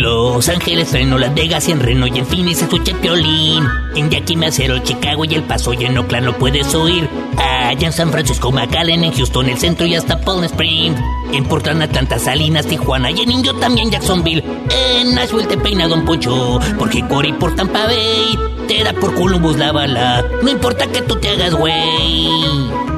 Los Ángeles, Reno, Las Vegas y en Reno y en Phoenix escucha Piolín. En Yakima, Macero, Chicago y El Paso y en Oakland puedes oír. Allá en San Francisco, McAllen, en Houston, el centro y hasta Palm Springs. En Portland, Atlanta, Salinas, Tijuana y en Indio también Jacksonville. En Nashville te peina Don Poncho, porque Cory por Tampa Bay te da por Columbus la bala. No importa que tú te hagas güey.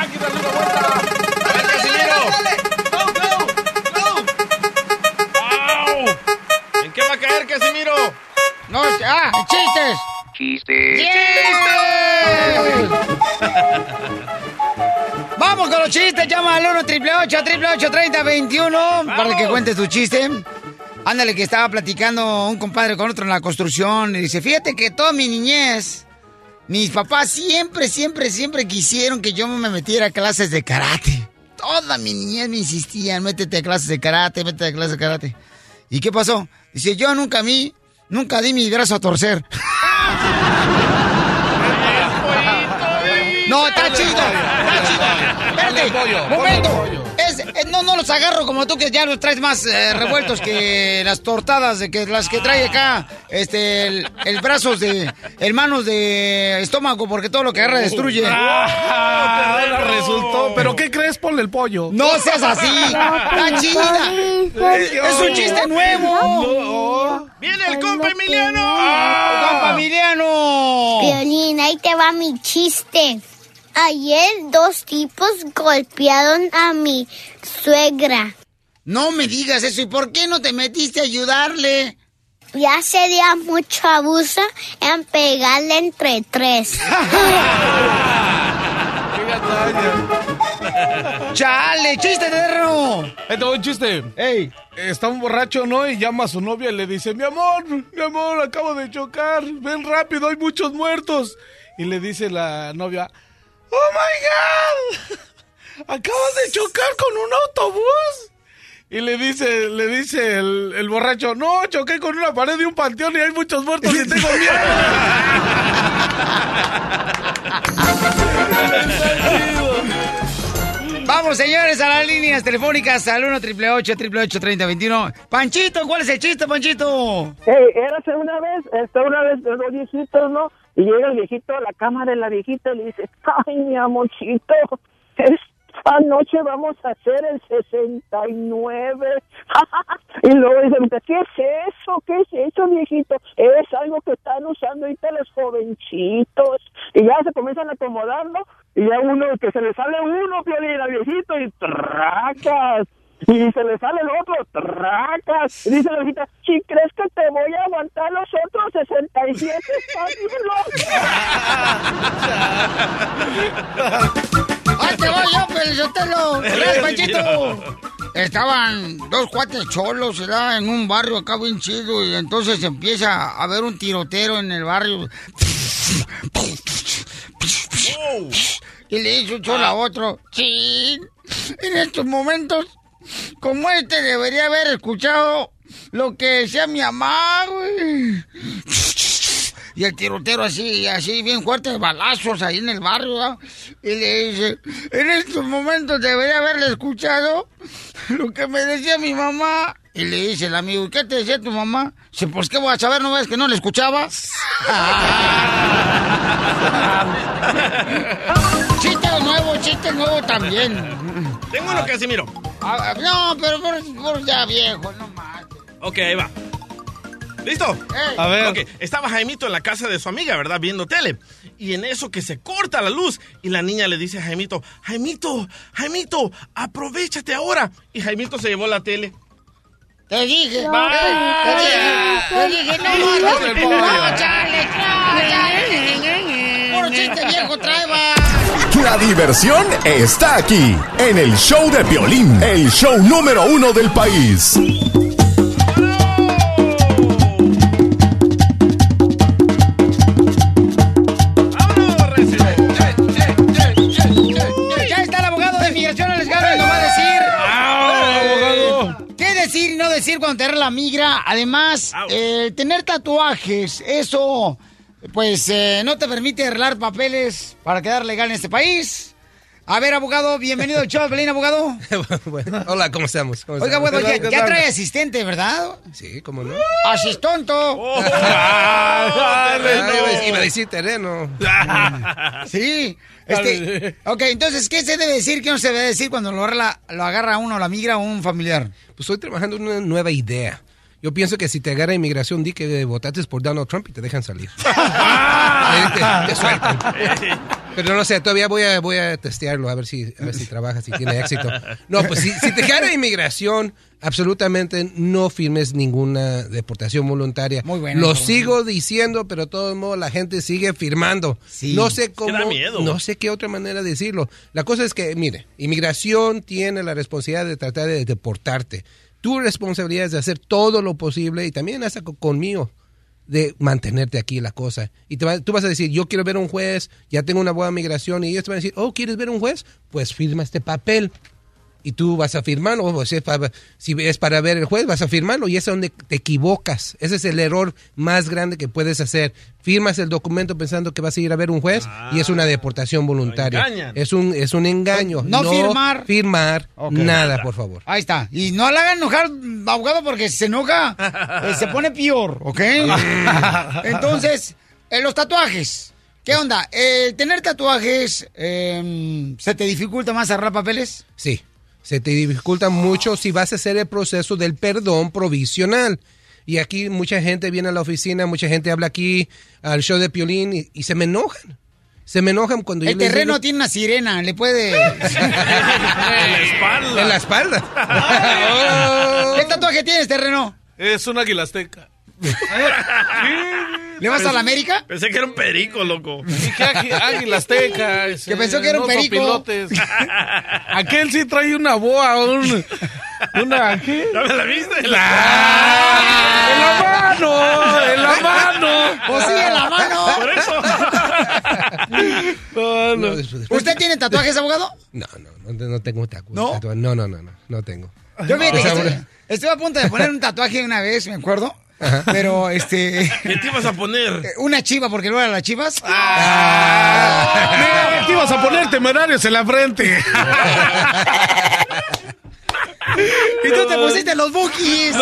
Chistes. Chiste. Vamos con los chistes. Llama al 1 888 3021 para que cuentes tu chiste. Ándale, que estaba platicando un compadre con otro en la construcción. Y dice: Fíjate que toda mi niñez, mis papás siempre, siempre, siempre quisieron que yo me metiera a clases de karate. Toda mi niñez me insistían: métete a clases de karate, métete a clases de karate. ¿Y qué pasó? Dice: Yo nunca a mí, nunca di mi brazo a torcer. No, está chido, está chido. Espérate, momento. Agarro como tú que ya los traes más eh, revueltos que las tortadas de que las que trae acá, este, el, el brazos de, el manos de estómago porque todo lo que agarra destruye. Ah, resultó. ¿Pero qué crees? Ponle el pollo. No seas así, está chida. Es un chiste nuevo. ¡Viene el compa Emiliano! ¡Compa Emiliano! Violín, ahí te va mi chiste. Ayer dos tipos golpearon a mi suegra. No me digas eso. ¿Y por qué no te metiste a ayudarle? Ya sería mucho abuso en pegarle entre tres. ¡Chale! ¡Chiste, terreno! Ahí te voy un chiste. ¡Ey! Está un borracho, ¿no? Y llama a su novia y le dice, mi amor, mi amor, acabo de chocar. Ven rápido, hay muchos muertos. Y le dice la novia, ¡Oh, my God! Acabas de chocar con un autobús. Y le dice, le dice el, el borracho, no, choqué con una pared de un panteón y hay muchos muertos y tengo miedo. Vamos, señores, a las líneas telefónicas al 1 888 3021 Panchito, ¿cuál es el chiste, Panchito? Hey, érase una vez, este, una vez los dos viejitos, ¿no? Y llega el viejito a la cama de la viejita y le dice, ay, mi amorcito, esta noche vamos a hacer el 69. y luego dice, ¿qué es eso? ¿Qué es eso, viejito? Es algo que están usando ahorita los jovencitos. Y ya se comienzan a acomodar, ¿no? Y ya uno, que se le sale uno, Piolín, al viejito, y tracas. Y se le sale el otro, tracas. Y dice la viejita, si crees que te voy a aguantar los otros 67, está bien loco. ¡Ahí te voy yo, Pelizotelo! ¡Gracias, Panchito! estaban dos cuates cholos, ¿verdad? En un barrio acá bien chido y entonces empieza a haber un tirotero en el barrio. Y le dice un cholo a otro, sí, en estos momentos, como este debería haber escuchado lo que decía mi mamá, güey. Y el tirotero así, así, bien fuertes balazos ahí en el barrio, ¿verdad? Y le dice, en estos momentos debería haberle escuchado lo que me decía mi mamá. Y le dice el amigo, ¿y qué te decía tu mamá? Dice, pues qué voy a saber, ¿no ves que no le escuchabas? nuevo, chiste nuevo también. Tengo uno, Casimiro. Ah, no, pero por, por ya viejo, no más. Ok, ahí va. ¿Listo? A ver. Ok, estaba Jaimito en la casa de su amiga, ¿verdad? Viendo tele. Y en eso que se corta la luz. Y la niña le dice a Jaimito, Jaimito, Jaimito, aprovechate ahora. Y Jaimito se llevó la tele. Te dije, te dije, te dije, no, no, no, no, chale, no. Puro chiste viejo, trae, va. La diversión está aquí, en el show de violín, el show número uno del país. Ya está el abogado de migración, Alex Galvez, nos va a decir. abogado! ¿Qué decir y no decir cuando te la migra? Además, eh, tener tatuajes, eso, pues, eh, no te permite arreglar papeles para quedar legal en este país. A ver, abogado, bienvenido al show, Belín, abogado. Bueno, hola, ¿cómo estamos? ¿Cómo Oiga, bueno, ya, ya trae asistente, ¿verdad? Sí, ¿cómo no? Asistonto. Ah, iba- Iba a decir terreno. Sí. Este, ok, entonces, ¿qué se debe decir? ¿Qué no se debe decir cuando lo agarra, lo agarra uno, la migra o un familiar? Pues estoy trabajando en una nueva idea. Yo pienso que si te agarra inmigración, di que votaste por Donald Trump y te dejan salir. Ahí te, te sueltan. Pero no sé, todavía voy a, voy a testearlo, a ver si, a ver si trabaja, si tiene éxito. No, pues si, si te agarra inmigración, absolutamente no firmes ninguna deportación voluntaria. Muy buena Lo sigo diciendo, pero de todos modos la gente sigue firmando. No sé cómo, da miedo. no sé qué otra manera de decirlo. La cosa es que, mire, inmigración tiene la responsabilidad de tratar de deportarte. Tu responsabilidad es de hacer todo lo posible y también hasta co- conmigo de mantenerte aquí la cosa. Y te va- tú vas a decir, yo quiero ver un juez, ya tengo una buena migración, y ellos te van a decir, oh, ¿quieres ver un juez? Pues firma este papel. Y tú vas a firmarlo, o si es, para, si es para ver el juez, vas a firmarlo, y es donde te equivocas. Ese es el error más grande que puedes hacer. Firmas el documento pensando que vas a ir a ver un juez, y es una deportación voluntaria. Es un, es un engaño. No firmar. Firmar, nada, por favor. Ahí está. Y no le hagan enojar, abogado, porque si se enoja, eh, se pone peor, ¿ok? Entonces, en los tatuajes. ¿Qué onda? Eh, ¿Tener tatuajes eh, se te dificulta más arreglar papeles? Sí, se te dificulta mucho si vas a hacer el proceso del perdón provisional. Y aquí mucha gente viene a la oficina, mucha gente habla aquí al show de Piolín y, y se me enojan. Se me enojan cuando yo El terreno digo- tiene una sirena, le puede... En la espalda. En la espalda. ¿Qué tatuaje tienes, terreno? Es un águila azteca. ¿Le vas a la América? Pensé que era un perico, loco. ¿Y qué águi- águila azteca? ese, Que pensó que era un no perico. Aquel sí trae una boa, un, una... ¿qué? ¿Ya me la viste? ¡En la mano! ¡En la mano! Pues sí, en la mano. Por eso. No, no. No, ¿Usted tiene tatuajes, abogado? No, no, no, no tengo tatu- ¿No? No, no, no, no, no tengo. Yo Esa- estuve, estuve a punto de poner un tatuaje una vez, me acuerdo. Pero, este... ¿Qué te ibas a poner? Una chiva, porque no eran las chivas. Mira, te ibas a poner temerarios en la frente. Y tú te pusiste los bookies.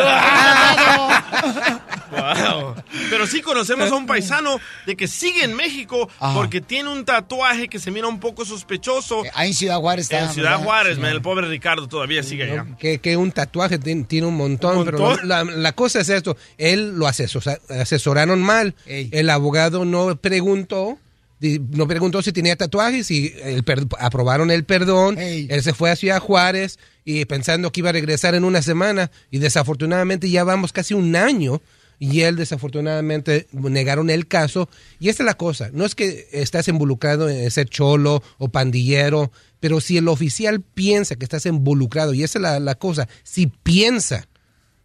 Wow. Pero sí conocemos a un paisano de que sigue en México Ajá. porque tiene un tatuaje que se mira un poco sospechoso. Ahí en Ciudad Juárez está. En Ciudad ¿verdad? Juárez, Sí. man, el pobre Ricardo todavía sigue allá. Que, que un tatuaje tiene, tiene un montón, ¿Un pero montón? la, la cosa es esto, él lo asesor- asesoraron mal, Ey. el abogado no preguntó, no preguntó si tenía tatuajes y el per- aprobaron el perdón, Ey. él se fue a Ciudad Juárez y pensando que iba a regresar en una semana y desafortunadamente ya vamos casi un año y él desafortunadamente negaron el caso. Y esta es la cosa, no es que estás involucrado en ser cholo o pandillero, pero si el oficial piensa que estás involucrado, y esa es la, la cosa, si piensa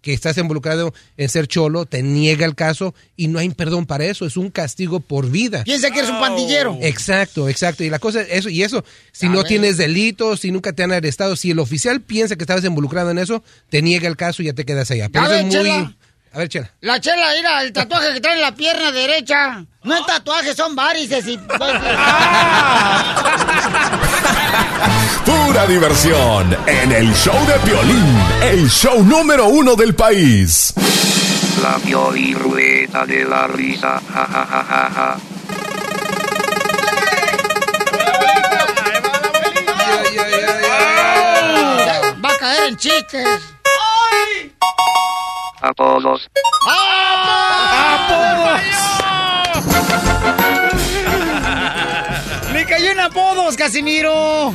que estás involucrado en ser cholo, te niega el caso y no hay perdón para eso, es un castigo por vida. Piensa que eres un pandillero. Exacto, exacto. Y la cosa, eso, y eso, si A no ver. tienes delitos, si nunca te han arrestado, si el oficial piensa que estabas involucrado en eso, te niega el caso y ya te quedas allá. Pero A eso ver, es muy. Chela. A ver, Chela. La chela, mira, el tatuaje que trae en la pierna derecha. No es tatuaje, son varices y... Pura diversión en el show de Piolín, el show número uno del país. La Piolín-Rueda de la risa. Ja, ja, ja, ja, ja. Va a caer en chistes. Apodos. ¡Me cayó en apodos, Casimiro!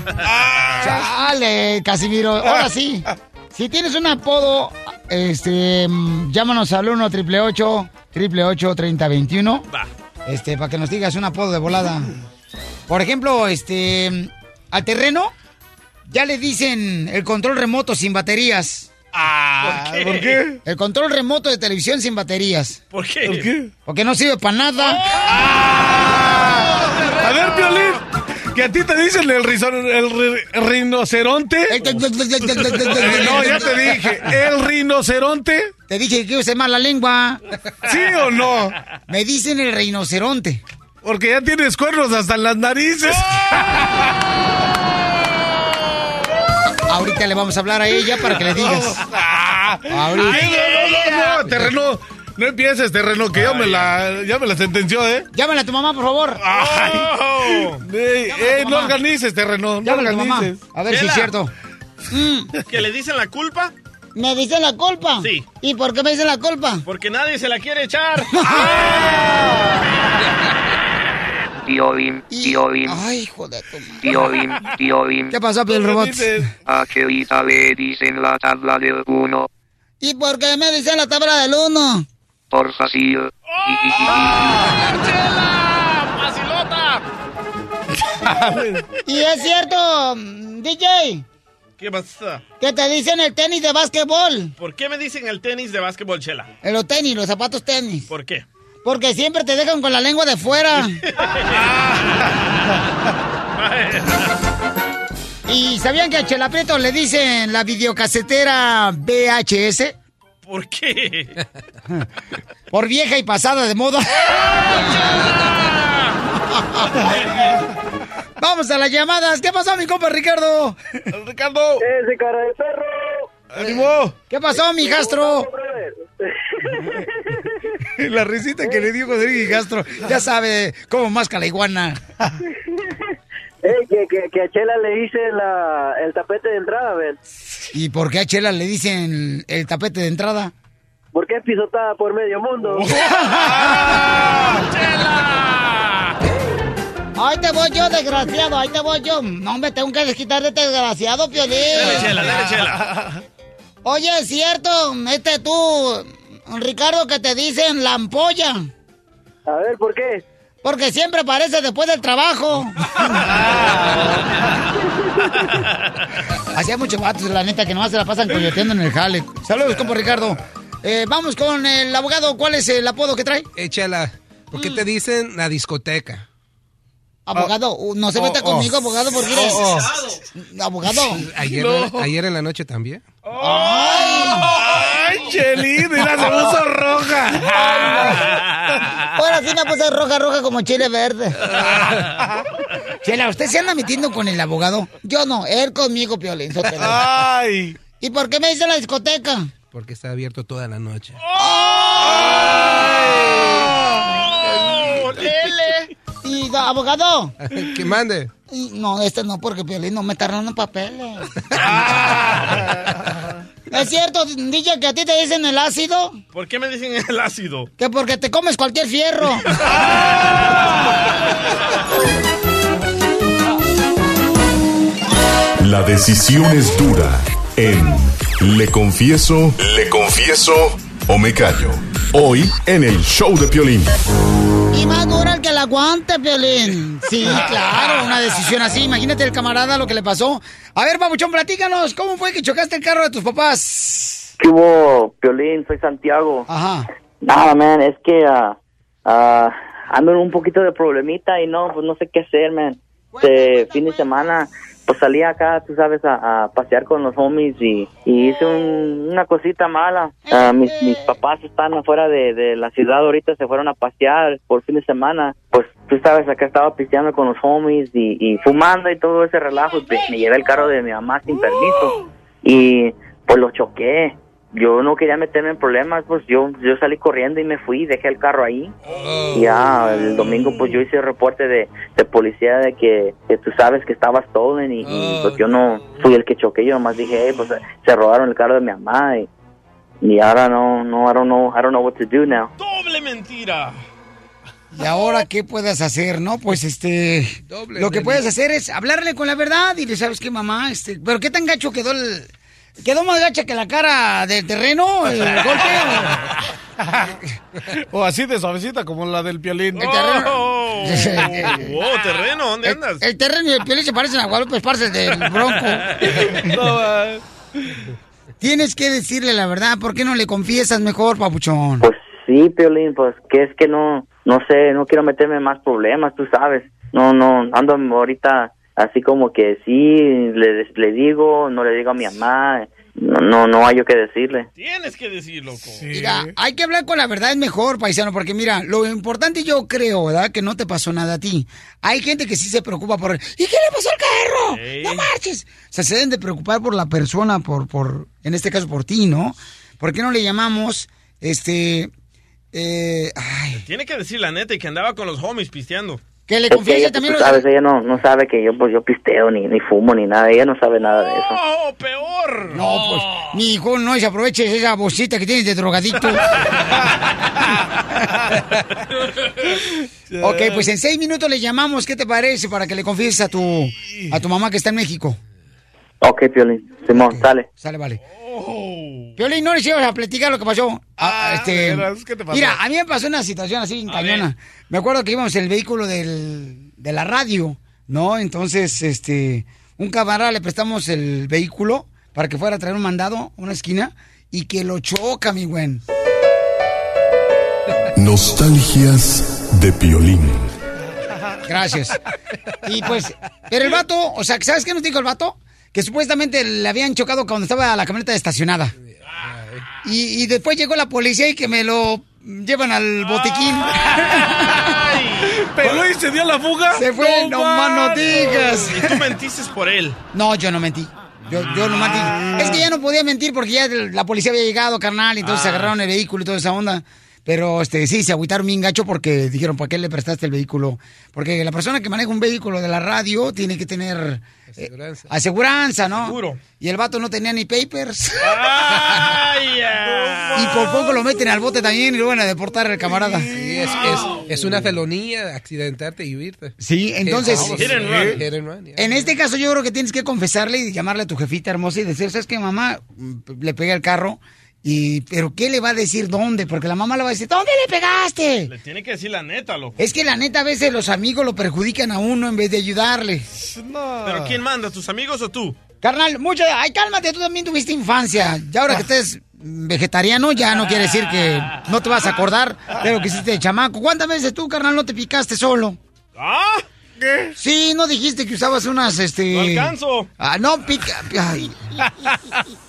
¡Chale, Casimiro! Ahora sí. Si tienes un apodo, este, llámanos al 1 888 888 3021 Este, para que nos digas un apodo de volada. Por ejemplo, este, al terreno ya le dicen el control remoto sin baterías. Ah, ¿por qué? El control remoto de televisión sin baterías. ¿Por qué? ¿Por qué? Porque no sirve para nada. A ver, Piolín, que a ti te dicen el, rinoceronte. no, ya te dije, el rinoceronte. Te dije que use más la lengua. ¿Sí o no? Me dicen el rinoceronte. Porque ya tienes cuernos hasta en las narices. Ahorita le vamos a hablar a ella para que le digas. Ahorita. Ay, no, no, no, no, terreno. No empieces, terreno, que ya me la, ya me la sentenció, ¿eh? Llámale a tu mamá, por favor. Ay. Ey, ey, no organices, terreno, no Llámale a tu mamá. organices. A ver si es cierto. ¿Que le dicen la culpa? ¿Me dicen la culpa? Sí. ¿Y por qué me dicen la culpa? Porque nadie se la quiere echar. Piolín, Piolín, Ay, hijo de tu madre. Piolín, Piolín. ¿Qué pasó, Piel Robot? A Chelita le dicen la tabla del uno. ¿Y por qué me dicen la tabla del uno? Por fácil. Y es cierto, DJ, ¿Qué pasa? que te dicen el tenis de básquetbol. ¿Por qué me dicen el tenis de básquetbol, Chela? Eh, Los tenis, los zapatos tenis. ¿Por qué? Porque siempre te dejan con la lengua de fuera. ¿Y sabían que a Chela Prieto le dicen la videocasetera VHS? ¿Por qué? Por vieja y pasada de moda. Vamos a las llamadas. ¿Qué pasó, mi compa Ricardo? Ricardo. Ese cara de perro. ¡Ánimo! ¿Qué pasó, mi Castro? La risita que le dio Rodríguez Castro. Ya sabe cómo masca la iguana. Ey, que, que, que a Chela le hice la, el tapete de entrada, ven. ¿Y por qué a Chela le dicen el tapete de entrada? Porque es pisotada por medio mundo. Ahí te voy yo, desgraciado, ahí te voy yo. No, me tengo que desquitar de este desgraciado, Piolín. Dale, Chela, dale, Chela. Oye, es cierto, este tú, Ricardo, que te dicen la ampolla. A ver, ¿por qué? Porque siempre aparece después del trabajo. Hacía muchos vatos, la neta, que nomás se la pasan coyoteando en el jale. Saludos, compa Ricardo. Eh, vamos con el abogado. ¿Cuál es el apodo que trae? Échala. ¿Por Mm. qué te dicen la discoteca? Abogado, uh, no se Oh, meta oh. conmigo, abogado, porque eres... Oh, Abogado. Ayer, No. ayer en la noche también. ¡Ay, Chelín! Mira, se puso roja. Ahora sí me puse roja, roja como chile verde. Chela, ¿usted se anda metiendo con el abogado? Yo no, él conmigo, Piolín. ¡Ay! ¿Y por qué me dice la discoteca? Porque está abierto toda la noche. Y, da- abogado. que mande. Y, No, este no, porque Piolín no me está dando papeles. ¿Es cierto, DJ, que a ti te dicen el ácido? ¿Por qué me dicen el ácido? Que porque te comes cualquier fierro. La decisión es dura en Le Confieso, Le Confieso o me callo. Hoy en el show de Piolín. Y más dura el que la aguante, Piolín. Sí, claro, una decisión así. Imagínate el camarada lo que le pasó. A ver, Pabuchón, platícanos, ¿cómo fue que chocaste el carro de tus papás? ¿Qué hubo, Piolín? Soy Santiago. Ajá. Nada, man, es que ah, ah, ando en un poquito de problemita y no, pues no sé qué hacer, man. Este fin de semana, pues salí acá, tú sabes, a, a pasear con los homies y, y hice un- una cosita mala. Ah, mis, mis papás están afuera de, de la ciudad ahorita, se fueron a pasear por fin de semana. Pues tú sabes, acá estaba pisteando con los homies y, y fumando y todo ese relajo. Me, me llevé el carro de mi mamá sin permiso y pues lo choqué. Yo no quería meterme en problemas, pues yo yo salí corriendo y me fui, dejé el carro ahí. Y ya el domingo pues yo hice el reporte de, de policía de que, que tú sabes que estabas stolen y, y, pues yo no fui el que choqué, yo nomás dije, "Hey, pues se robaron el carro de mi mamá y, y ahora no, no, I don't know, I don't know what to do now. Doble mentira. ¿Y ahora qué puedes hacer, no? Pues este. lo que puedes hacer es hablarle con la verdad y le sabes que mamá, este. Pero qué tan gacho quedó el. ¿Quedó más gacha que la cara del terreno? El golpe. O así de suavecita como la del piolín. El terreno. Oh, oh, terreno, ¿dónde andas? El terreno y el piolín se parecen a Guadalupe Esparces del Bronco. Tienes que decirle la verdad. ¿Por qué no le confiesas mejor, papuchón? Pues sí, Piolín, pues que es que no, no sé, no quiero meterme en más problemas, tú sabes. No, no, ando ahorita así como que sí, le, le digo, no le digo a mi mamá, no, no, no hay yo que decirle. Tienes que decir, loco. Mira, hay que hablar con la verdad, es mejor, paisano, porque mira, lo importante yo creo, ¿verdad? Que no te pasó nada a ti. Hay gente que sí se preocupa por... ¿Y qué le pasó al carro? ¡No marches! O sea, se deben de preocupar por la persona, por, por, en este caso por ti, ¿no? ¿Por qué no le llamamos, este... Eh, ay, Tiene que decir la neta y que andaba con los homies pisteando. Que le confiese ella, también pues, sabes, ella no, no sabe que yo, pues yo pisteo ni, ni fumo ni nada, ella no sabe nada de eso. ¡Oh, peor! No, pues, mi hijo, no se aproveche esa bolsita que tienes de drogadicto. ok, pues en seis minutos le llamamos, ¿qué te parece? Para que le confieses a tu, a tu mamá que está en México. Ok, Piolín, Simón, sale. Sale, vale. Piolín, no les ibas a platicar lo que pasó. Ah, este, ¿de veras? ¿Qué te pasó? Mira, a mí me pasó una situación así en cañona. Me acuerdo que íbamos en el vehículo del, de la radio, ¿no? Entonces, este, un camarada le prestamos el vehículo para que fuera a traer un mandado a una esquina y que lo choca, mi güey. Nostalgias de Piolín. Gracias. Y pues, pero el vato, o sea, ¿sabes qué nos dijo el vato? Que supuestamente le habían chocado cuando estaba la camioneta estacionada. Y, y después llegó la policía y que me lo llevan al botiquín. ¿Peló y se dio la fuga? Se fue, no más no digas. Y tú mentiste por él. No, yo no mentí. Yo, yo no mentí. Es que ya no podía mentir porque ya la policía había llegado, carnal, y entonces Ah. agarraron el vehículo y toda esa onda. Pero este sí, se agüitaron bien gacho porque dijeron, ¿para qué le prestaste el vehículo? Porque la persona que maneja un vehículo de la radio tiene que tener eh, aseguranza, ¿no? Seguro. Y el vato no tenía ni papers. ¡Ay, y por poco lo meten al bote también y lo van a deportar al camarada. Sí, es, es, es una felonía accidentarte y huirte. Sí, entonces... Hit and run. Hit and run, yeah. En este caso yo creo que tienes que confesarle y llamarle a tu jefita hermosa y decir, ¿sabes qué, mamá? Mm, Le pegué el carro. Y, pero ¿qué le va a decir dónde? Porque la mamá le va a decir, ¿dónde le pegaste? Le tiene que decir la neta, loco. Es que la neta a veces los amigos lo perjudican a uno en vez de ayudarle. ¿Pero quién manda, tus amigos o tú? Carnal, mucho, ay, cálmate, tú también tuviste infancia. Ya ahora que estés vegetariano, ya no quiere decir que no te vas a acordar de lo que hiciste de chamaco. ¿Cuántas veces tú, carnal, no te picaste solo? ¿Ah? ¿Qué? Sí, no dijiste que usabas unas, este... No alcanzo. Ah, no, pica... ay.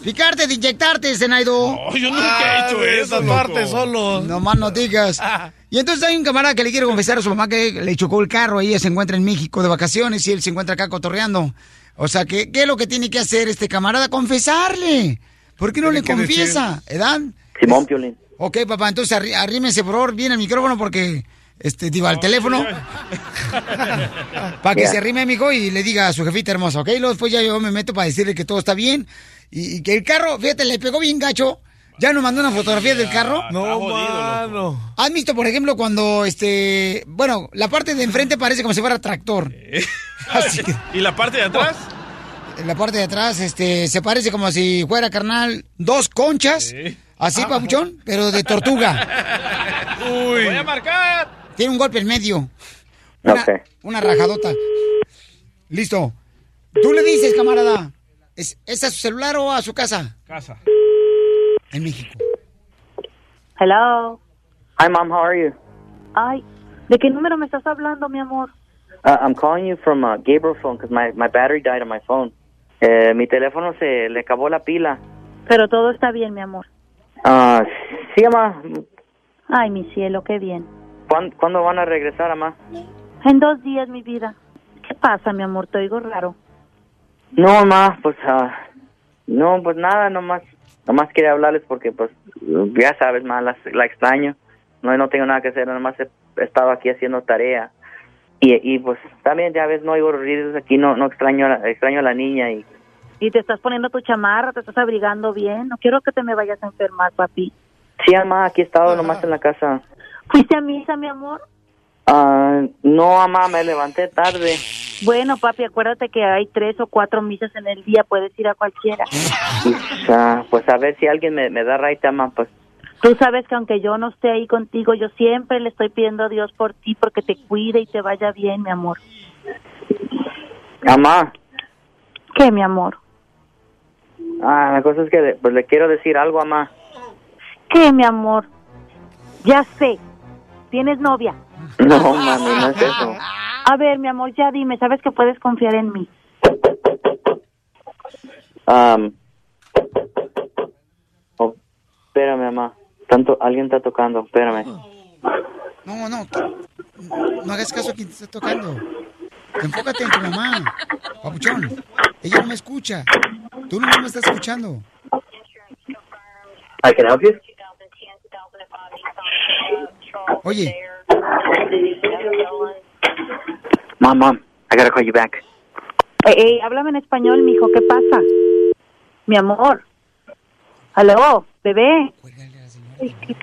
Picarte, de inyectarte, Zenaido. No, yo nunca he hecho eso, esa loco. parte solo. No más no digas. Y entonces hay un camarada que le quiere confesar a su mamá que le chocó el carro. Ella se encuentra en México de vacaciones y él se encuentra acá cotorreando. O sea, ¿qué, qué es lo que tiene que hacer este camarada? Confesarle. ¿Por qué no le confiesa? ¿Edad? Simón, Piolín. Ok, papá, entonces arrí- arrímese por favor bien el micrófono porque, este, digo, al teléfono. Para que se arrime, amigo, y le diga a su jefita hermosa, ¿ok? Luego después ya yo me meto para decirle que todo está bien. Y, y que el carro, fíjate, le pegó bien gacho. Ya nos mandó una fotografía del carro. No, mano. ¿Has visto, por ejemplo, cuando, este, bueno, la parte de enfrente parece como si fuera tractor? Así que, ¿Y la parte de atrás? en la parte de atrás, este, se parece como si fuera, carnal, dos conchas Así, papuchón, pero de tortuga. Uy. Voy a marcar. Tiene un golpe en medio. Una, una rajadota. Listo. Tú le dices, camarada. ¿Es, ¿Es a su celular o a su casa? Casa. En México. Hello. Hi, Mom. How are you? Ay, ¿de qué número me estás hablando, mi amor? Uh, I'm calling you from uh, Gabriel phone because my, my battery died on my phone. Eh, mi teléfono se le acabó la pila. Pero todo está bien, mi amor. Ah, sí, mamá. Ay, mi cielo, qué bien. ¿Cuándo, cuándo van a regresar, mamá? En dos días, mi vida. ¿Qué pasa, mi amor? Te oigo raro. No, mamá, pues, ah, no, pues nada, nomás, nomás quería hablarles porque, pues, ya sabes, mamá, la, la extraño. No, no tengo nada que hacer, nomás he, estado aquí haciendo tarea. Y, y pues, también, ya ves, no oigo ruidos aquí, no, no extraño, a la- extraño a la niña y, Y te estás poniendo tu chamarra, te estás abrigando bien. No quiero que te me vayas a enfermar, papi. sí, mamá, aquí he estado nomás en la casa. ¿Fuiste a misa, mi amor? Ah, no, mamá, me levanté tarde. Bueno, papi, acuérdate que hay tres o cuatro misas en el día. Puedes ir a cualquiera. Pues a ver si alguien me, me da raita, mamá, pues, Tú sabes que aunque yo no esté ahí contigo, yo siempre le estoy pidiendo a Dios por ti, porque te cuide y te vaya bien, mi amor. mamá. ¿Qué, mi amor? Ah, la cosa es que pues le quiero decir algo, mamá. ¿Qué, mi amor? Ya sé. ¿Tienes novia? No, mami, no es eso. A ver, mi amor, ya dime, sabes que puedes confiar en mí. Um, oh, espérame, mamá. Tanto, alguien está tocando, espérame. No, no. No hagas caso a quien te está tocando. Enfócate en tu mamá. Papuchón. Ella no me escucha. Tú no me estás escuchando. I can help you? Oye, Mom, mom, I gotta call you back. Eh, eh, háblame en español, mijo, ¿qué pasa? Mi amor. ¿Aló, bebé? ¡Qué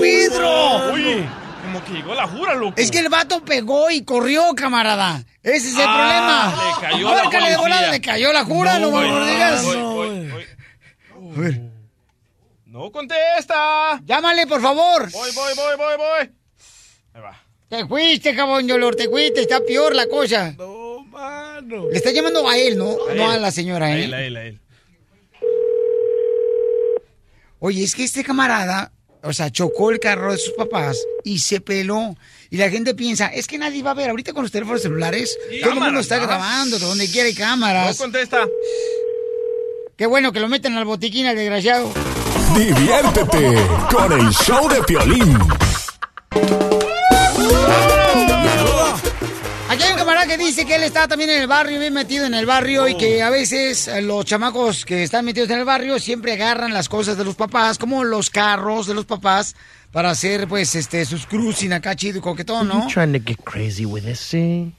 Pedro! Oye, como que llegó la jura, loco. Es que el vato pegó y corrió, camarada. Ese es el Ah, problema. le cayó la de volada, le cayó la jura, no, voy, me lo digas. voy, voy, voy. No contesta. Llámale, por favor. Voy, voy, voy, voy, voy. Ahí va. Te fuiste, cabrón, Yolor, te fuiste, está peor la cosa. No, mano. Le está llamando a él, ¿no? A no a la señora, A ¿eh? él, a él, a él. Oye, es que este camarada, o sea, chocó el carro de sus papás y se peló. Y la gente piensa, es que nadie va a ver. Ahorita con los teléfonos celulares, todo el mundo está ¿no? grabando, de donde quiera hay No cámaras. contesta. Qué bueno que lo meten al botiquín al desgraciado. Diviértete con el show de Piolín. Aquí hay un camarada que dice que él está también en el barrio, bien metido en el barrio, y que a veces eh, los chamacos que están metidos en el barrio siempre agarran las cosas de los papás, como los carros de los papás, para hacer pues este sus cruising acá chido y coquetón, ¿no? Trying to get crazy with this, eh?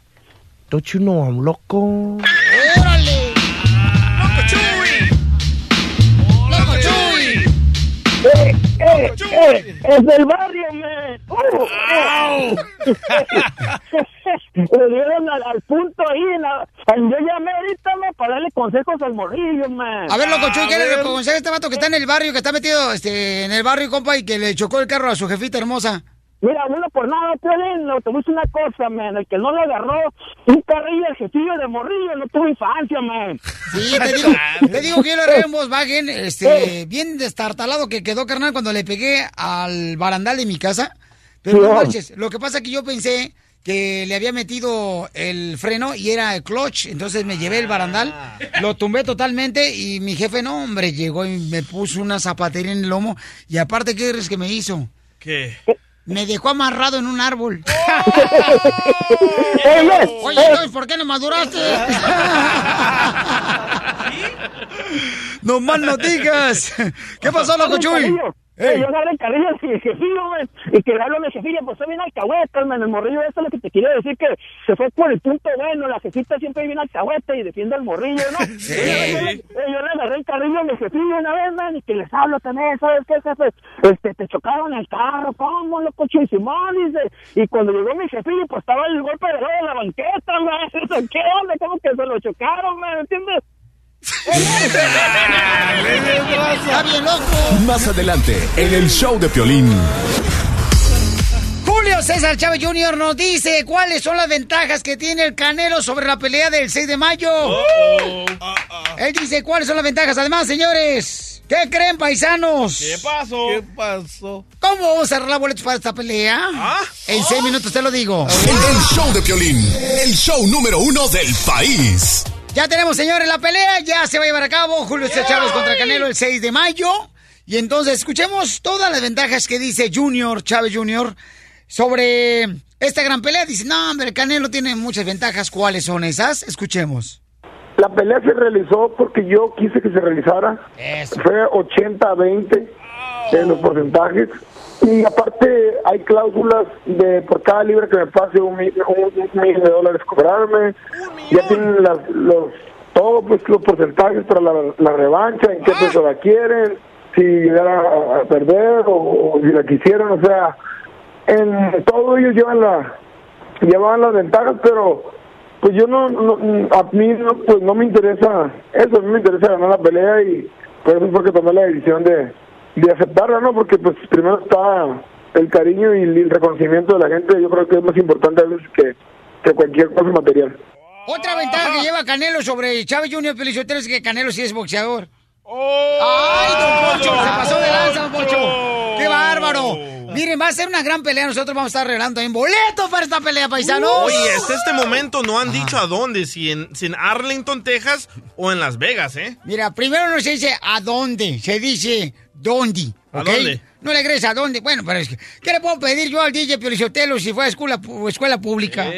Don't you know I'm loco? ¡Órale! ¡Eh, eh, eh! ¡Es del barrio, man! ¡Uh! Le dieron al, al punto ahí. En la, yo llamé ahorita, man, para darle consejos al morrillo, man. A ver, loco Chuy, ¿qué le aconseja a este vato que está en el barrio, que está metido este, en el barrio, compa, y que le chocó el carro a su jefita hermosa? Mira, uno por nada, Piolín, no, te voy a decir una cosa, man. El que no le agarró un carrillo al jefillo de morrillo no tuvo infancia, man. Sí, te digo, te digo que yo le en Volkswagen, este, bien destartalado que quedó, carnal, cuando le pegué al barandal de mi casa. Pero no Sí. marches, lo que pasa es que yo pensé que le había metido el freno y era el clutch, entonces me llevé el barandal, lo tumbé totalmente y mi jefe, no, hombre, llegó y me puso una zapatería en el lomo y aparte, ¿qué crees que me hizo? ¿Qué? Me dejó amarrado en un árbol. Oye, Oye, entonces, ¿por qué no maduraste? no más no digas. ¿Qué pasó, loco Chuy? Eh, yo agarré el carrillo al jefillo, y que le hablo a mi jefilla, pues soy bien alcahueta, man, el morrillo, esto es lo que te quiero decir, que se fue por el punto bueno, la jefita siempre viene alcahueta y defiende al morrillo, ¿no? Sí. Y yo, le- yo le agarré el carrillo a mi jefillo una vez, man, y que les hablo también, ¿sabes qué, jefe? Este, te chocaron el carro, ¿cómo, loco, Chuy Simón? Dice, y cuando llegó mi jefillo, pues estaba el golpe de de la banqueta, man, ¿qué onda? ¿Cómo que se lo chocaron, man, ¿entiendes? Está bien loco. Más adelante, en el show de Piolín. Julio César Chávez Jr. nos dice cuáles son las ventajas que tiene el Canelo sobre la pelea del 6 de mayo. Él dice cuáles son las ventajas. Además, señores, ¿qué creen, paisanos? ¿Qué pasó? ¿Qué pasó? ¿Cómo vamos a arreglar boletos para esta pelea? En seis minutos te lo digo. El show de Piolín, el show número uno del país. Ya tenemos, señores, la pelea. Ya se va a llevar a cabo. Julio César Chávez contra Canelo el 6 de mayo. Y entonces escuchemos todas las ventajas que dice Junior, Chávez Junior, sobre esta gran pelea. Dice, no, hombre, el Canelo tiene muchas ventajas. ¿Cuáles son esas? Escuchemos. La pelea se realizó porque yo quise que se realizara. Fue 80-20 en los porcentajes. Y aparte hay cláusulas de por cada libre que me pase un, un- un millón de dólares cobrarme. Ya tienen las, los todos pues, los porcentajes para la, la revancha, en qué peso la quieren, si llegara a, perder o, o si la quisieran. O sea, en todo ellos llevan la llevaban las ventajas, pero pues yo no, no- a mí no, pues no me interesa eso, a mí me interesa ganar la pelea y por eso fue que tomé la decisión de, de aceptarla, ¿no? Porque pues primero está el cariño y el reconocimiento de la gente, yo creo que es más importante a veces que, que cualquier cosa material. Otra ventaja que lleva Canelo sobre Chávez Junior Pelizotero es que Canelo sí es boxeador. Oh. ¡Ay, don Poncho! Se pasó de lanza, don Poncho. ¡Qué bárbaro! Miren, va a ser una gran pelea. Nosotros vamos a estar arreglando en boletos para esta pelea, paisanos. Oye, hasta este momento no han dicho a dónde, si en, si en Arlington, Texas o en Las Vegas, ¿eh? Mira, primero no se dice a dónde, se dice dónde. ¿A ¿ok? dónde? No le crees a dónde. Bueno, pero es que, ¿qué le puedo pedir yo al DJ Piolichotelo si fue a escuela, escuela pública?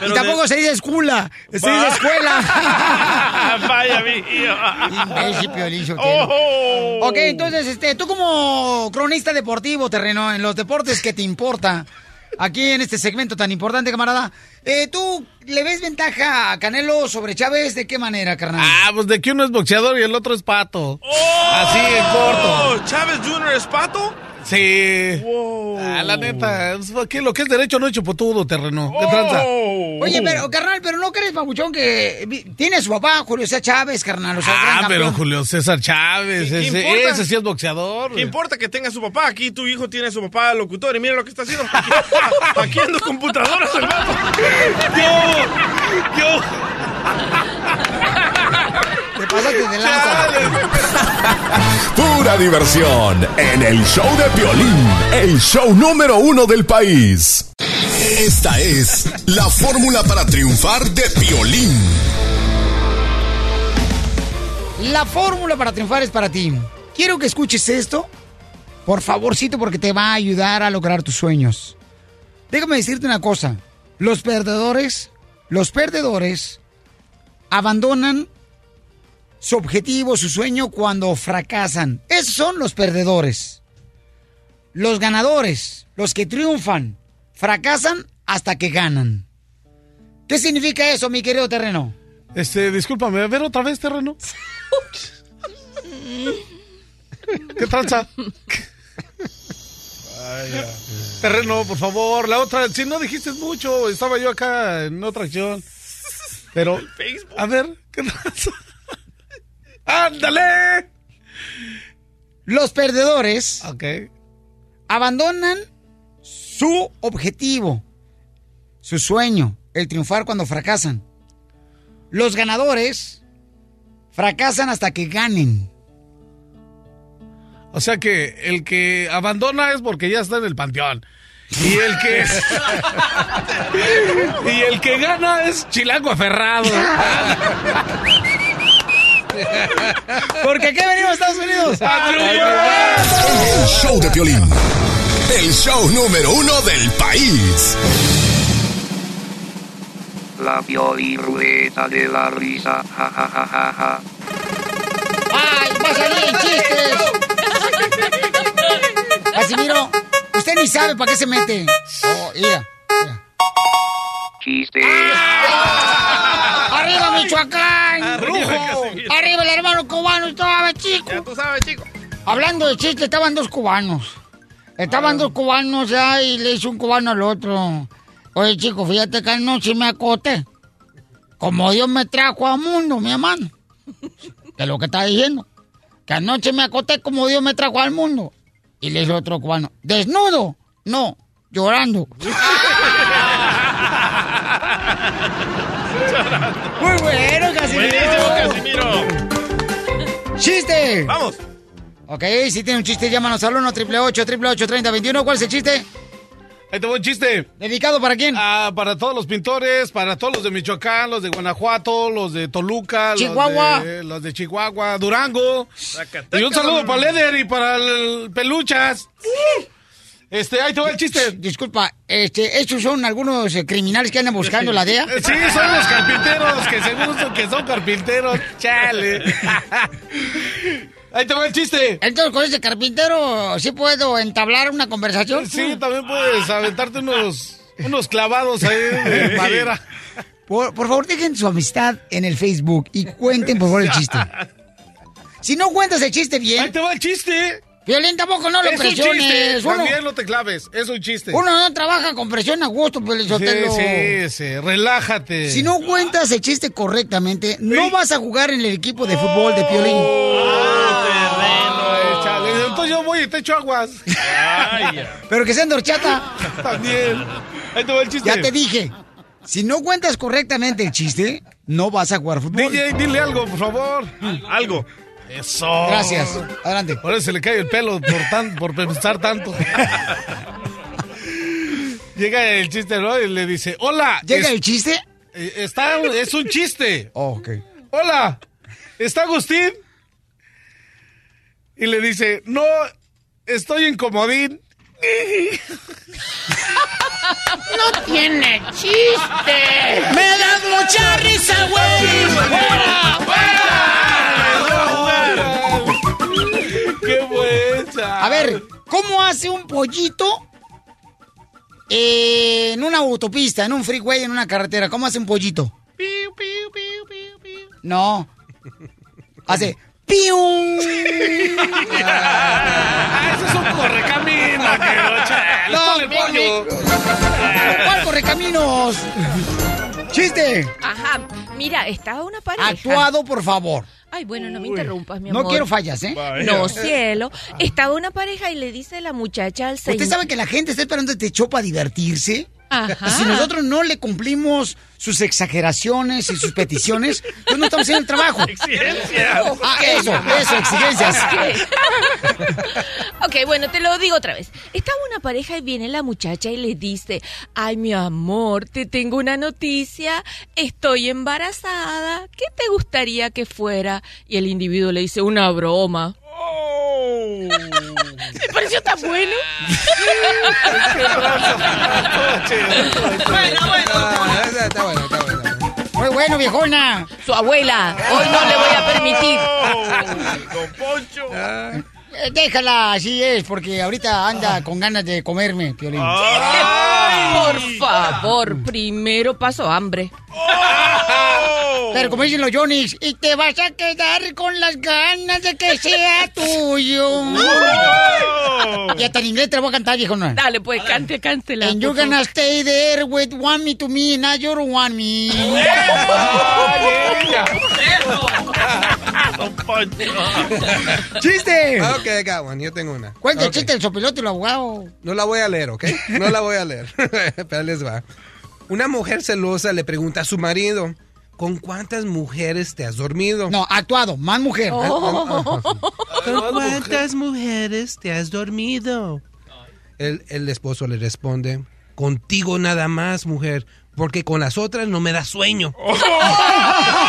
pero y tampoco de- se dice escuela, se dice Va. escuela. Vaya, mío. Imbécil, Piolín Sotelo. Ok, entonces, este, tú como cronista deportivo, terreno, en los deportes que te importa, aquí en este segmento tan importante, camarada, eh, ¿tú le ves ventaja a Canelo sobre Chávez? ¿De qué manera, carnal? Ah, pues de que uno es boxeador y el otro es pato. Así en corto. Oh, ¿Chávez Jr. es pato? Sí. Ah, la neta, que lo que es derecho no es chupotudo, terreno. ¿Qué tranza? Oye, pero, carnal, pero no crees, papuchón, que tiene a su papá, Julio César Chávez, carnal, o sea, gran Ah, pero. Julio César Chávez, ¿Qué ese, importa? ese sí es boxeador. ¿Qué importa que tenga su papá? Aquí tu hijo tiene a su papá locutor y mira lo que está haciendo. Hackeando computadoras vato. Yo, yo. Te pasaste de lanza. Pura diversión en el show de Piolín, el show número uno del país. Esta es la fórmula para triunfar de Piolín. La fórmula para triunfar es para ti. Quiero que escuches esto, por favorcito, porque te va a ayudar a lograr tus sueños. Déjame decirte una cosa. Los perdedores, los perdedores abandonan su objetivo, su sueño cuando fracasan. Esos son los perdedores. Los ganadores, los que triunfan, fracasan hasta que ganan. ¿Qué significa eso, mi querido terreno? Este, discúlpame, a ver otra vez, terreno. ¿Qué tranza? Ay, ya. Terreno, por favor, la otra, si no dijiste mucho, estaba yo acá en otra acción. Pero, a ver, ¿qué tranza? ¡Ándale! Los perdedores abandonan su objetivo, su sueño, el triunfar cuando fracasan. Los ganadores fracasan hasta que ganen. O sea que el que abandona es porque ya está en el panteón. Y el que y el que gana es chilango aferrado. Porque aquí venimos a Estados Unidos. El show de Piolín, el show número uno del país. La rueda de la risa. Ja, ja, ja, ja, ja. ¡Ay, va a salir en chistes! Casimiro, usted ni sabe para qué se mete. Oh, mira. Chiste. ¡Arriba, Michoacán! Arriba, ¡Brujo! Casimiro. ¡Arriba el hermano cubano! ¡Estaba chico! Ya tú sabes, chico. Hablando de chistes, estaban dos cubanos. Estaban dos cubanos ya y le hizo un cubano al otro. Oye, chico, fíjate que anoche me acoté. Como Dios me trajo al mundo, mi hermano. Que es lo que está diciendo. Que anoche me acosté como Dios me trajo al mundo. Y le dice otro cubano, ¿desnudo? No, llorando. Muy bueno, Casimiro. Buenísimo, Casimiro. ¡Chiste! ¡Vamos! Ok, si tiene un chiste, llámanos al 1 888 3021 ¿Cuál es el chiste? Ahí te voy un chiste. ¿Dedicado para quién? Ah, para todos los pintores, para todos los de Michoacán, los de Guanajuato, los de Toluca, los Chihuahua. de- los de, Chihuahua, Durango. Y un saludo para Leder y para el Peluchas. Este, ahí te va el chiste. Disculpa, este, ¿estos son algunos eh, criminales que andan buscando la DEA? Sí, son los carpinteros, que según son que son carpinteros. Chale. Ahí te va el chiste. Entonces, con ese carpintero, ¿sí puedo entablar una conversación? Sí, también puedes aventarte unos, unos clavados ahí de madera. Por, por favor, dejen su amistad en el Facebook y cuenten, por favor, el chiste. Si no cuentas el chiste bien... Ahí te va el chiste. Violín, tampoco no lo es un chiste. presiones. Uno, También no te claves. Es un chiste. uno no trabaja con presión a gusto, pues, Sí, Sotelo. sí, sí. Relájate. Si no cuentas el chiste correctamente, no vas a jugar en el equipo de fútbol de Piolín. Chale. Entonces yo voy y te echo aguas. Pero que sea en horchata. También. Ahí te va el chiste. Ya te dije. Si no cuentas correctamente el chiste, no vas a jugar fútbol. DJ, dile algo, por favor. Algo. Eso. Gracias. Adelante. Eso se le cae el pelo por, tan, por pensar tanto. Llega el chiste, ¿no? Y le dice, hola. ¿Llega el chiste? eh, Está, es un chiste. Oh, ok. Hola, ¿está Agustín? Y le dice, no, estoy en comodín. No tiene chiste. Me da mucha risa, güey. ¡Fuera! ¡Qué buena! A ver, ¿cómo hace un pollito eh, en una autopista, en un freeway, en una carretera? ¿Cómo hace un pollito? No. Hace ¡Pium! Ah, ese es un correcamino, que No, ponle pollo. ¿Cuál correcaminos? ¡Chiste! Ajá, mira, estaba una pareja. Actuado, por favor. Ay, bueno, no me interrumpas, mi No amor. quiero fallas, ¿eh? No, cielo. Estaba una pareja y le dice la muchacha al señor. ¿Usted sabe que la gente está esperando este show para divertirse? Ajá. Y si nosotros no le cumplimos sus exageraciones y sus peticiones, pues no estamos haciendo el trabajo. Exigencias. Ah, eso, eso, exigencias. ok, bueno, te lo digo otra vez. Estaba una pareja y viene la muchacha y le dice, ay, mi amor, te tengo una noticia, estoy embarazada, ¿qué te gustaría que fuera? Y el individuo le dice, una broma. Me pareció tan bueno. bueno, bueno. Está, está bueno, está bueno. Muy bueno, viejona. Su abuela, hoy no le voy a permitir. Don Poncho. Eh, Déjala, así es, porque ahorita anda con ganas de comerme, Piolín. Por favor, primero paso hambre. Pero como dicen los Johnny's, y te vas a quedar con las ganas de que sea tuyo. Y hasta en inglés te lo voy a cantar, viejona. Dale, pues, cante, cántela. And you're gonna stay there with want me to me, not you don't want me. Don Poncho. ¡Chiste! Ok, I got one. Yo tengo una. Cuenta el Ok. chiste del sopilote y el abogado. No la voy a leer, ¿ok? No la voy a leer. Pero les va. Una mujer celosa le pregunta a su marido, ¿con cuántas mujeres te has dormido? No, actuado, más mujer. ¿Con cuántas mujeres te has dormido? El, el esposo le responde, contigo nada más, mujer, porque con las otras no me da sueño. ¡Chiste!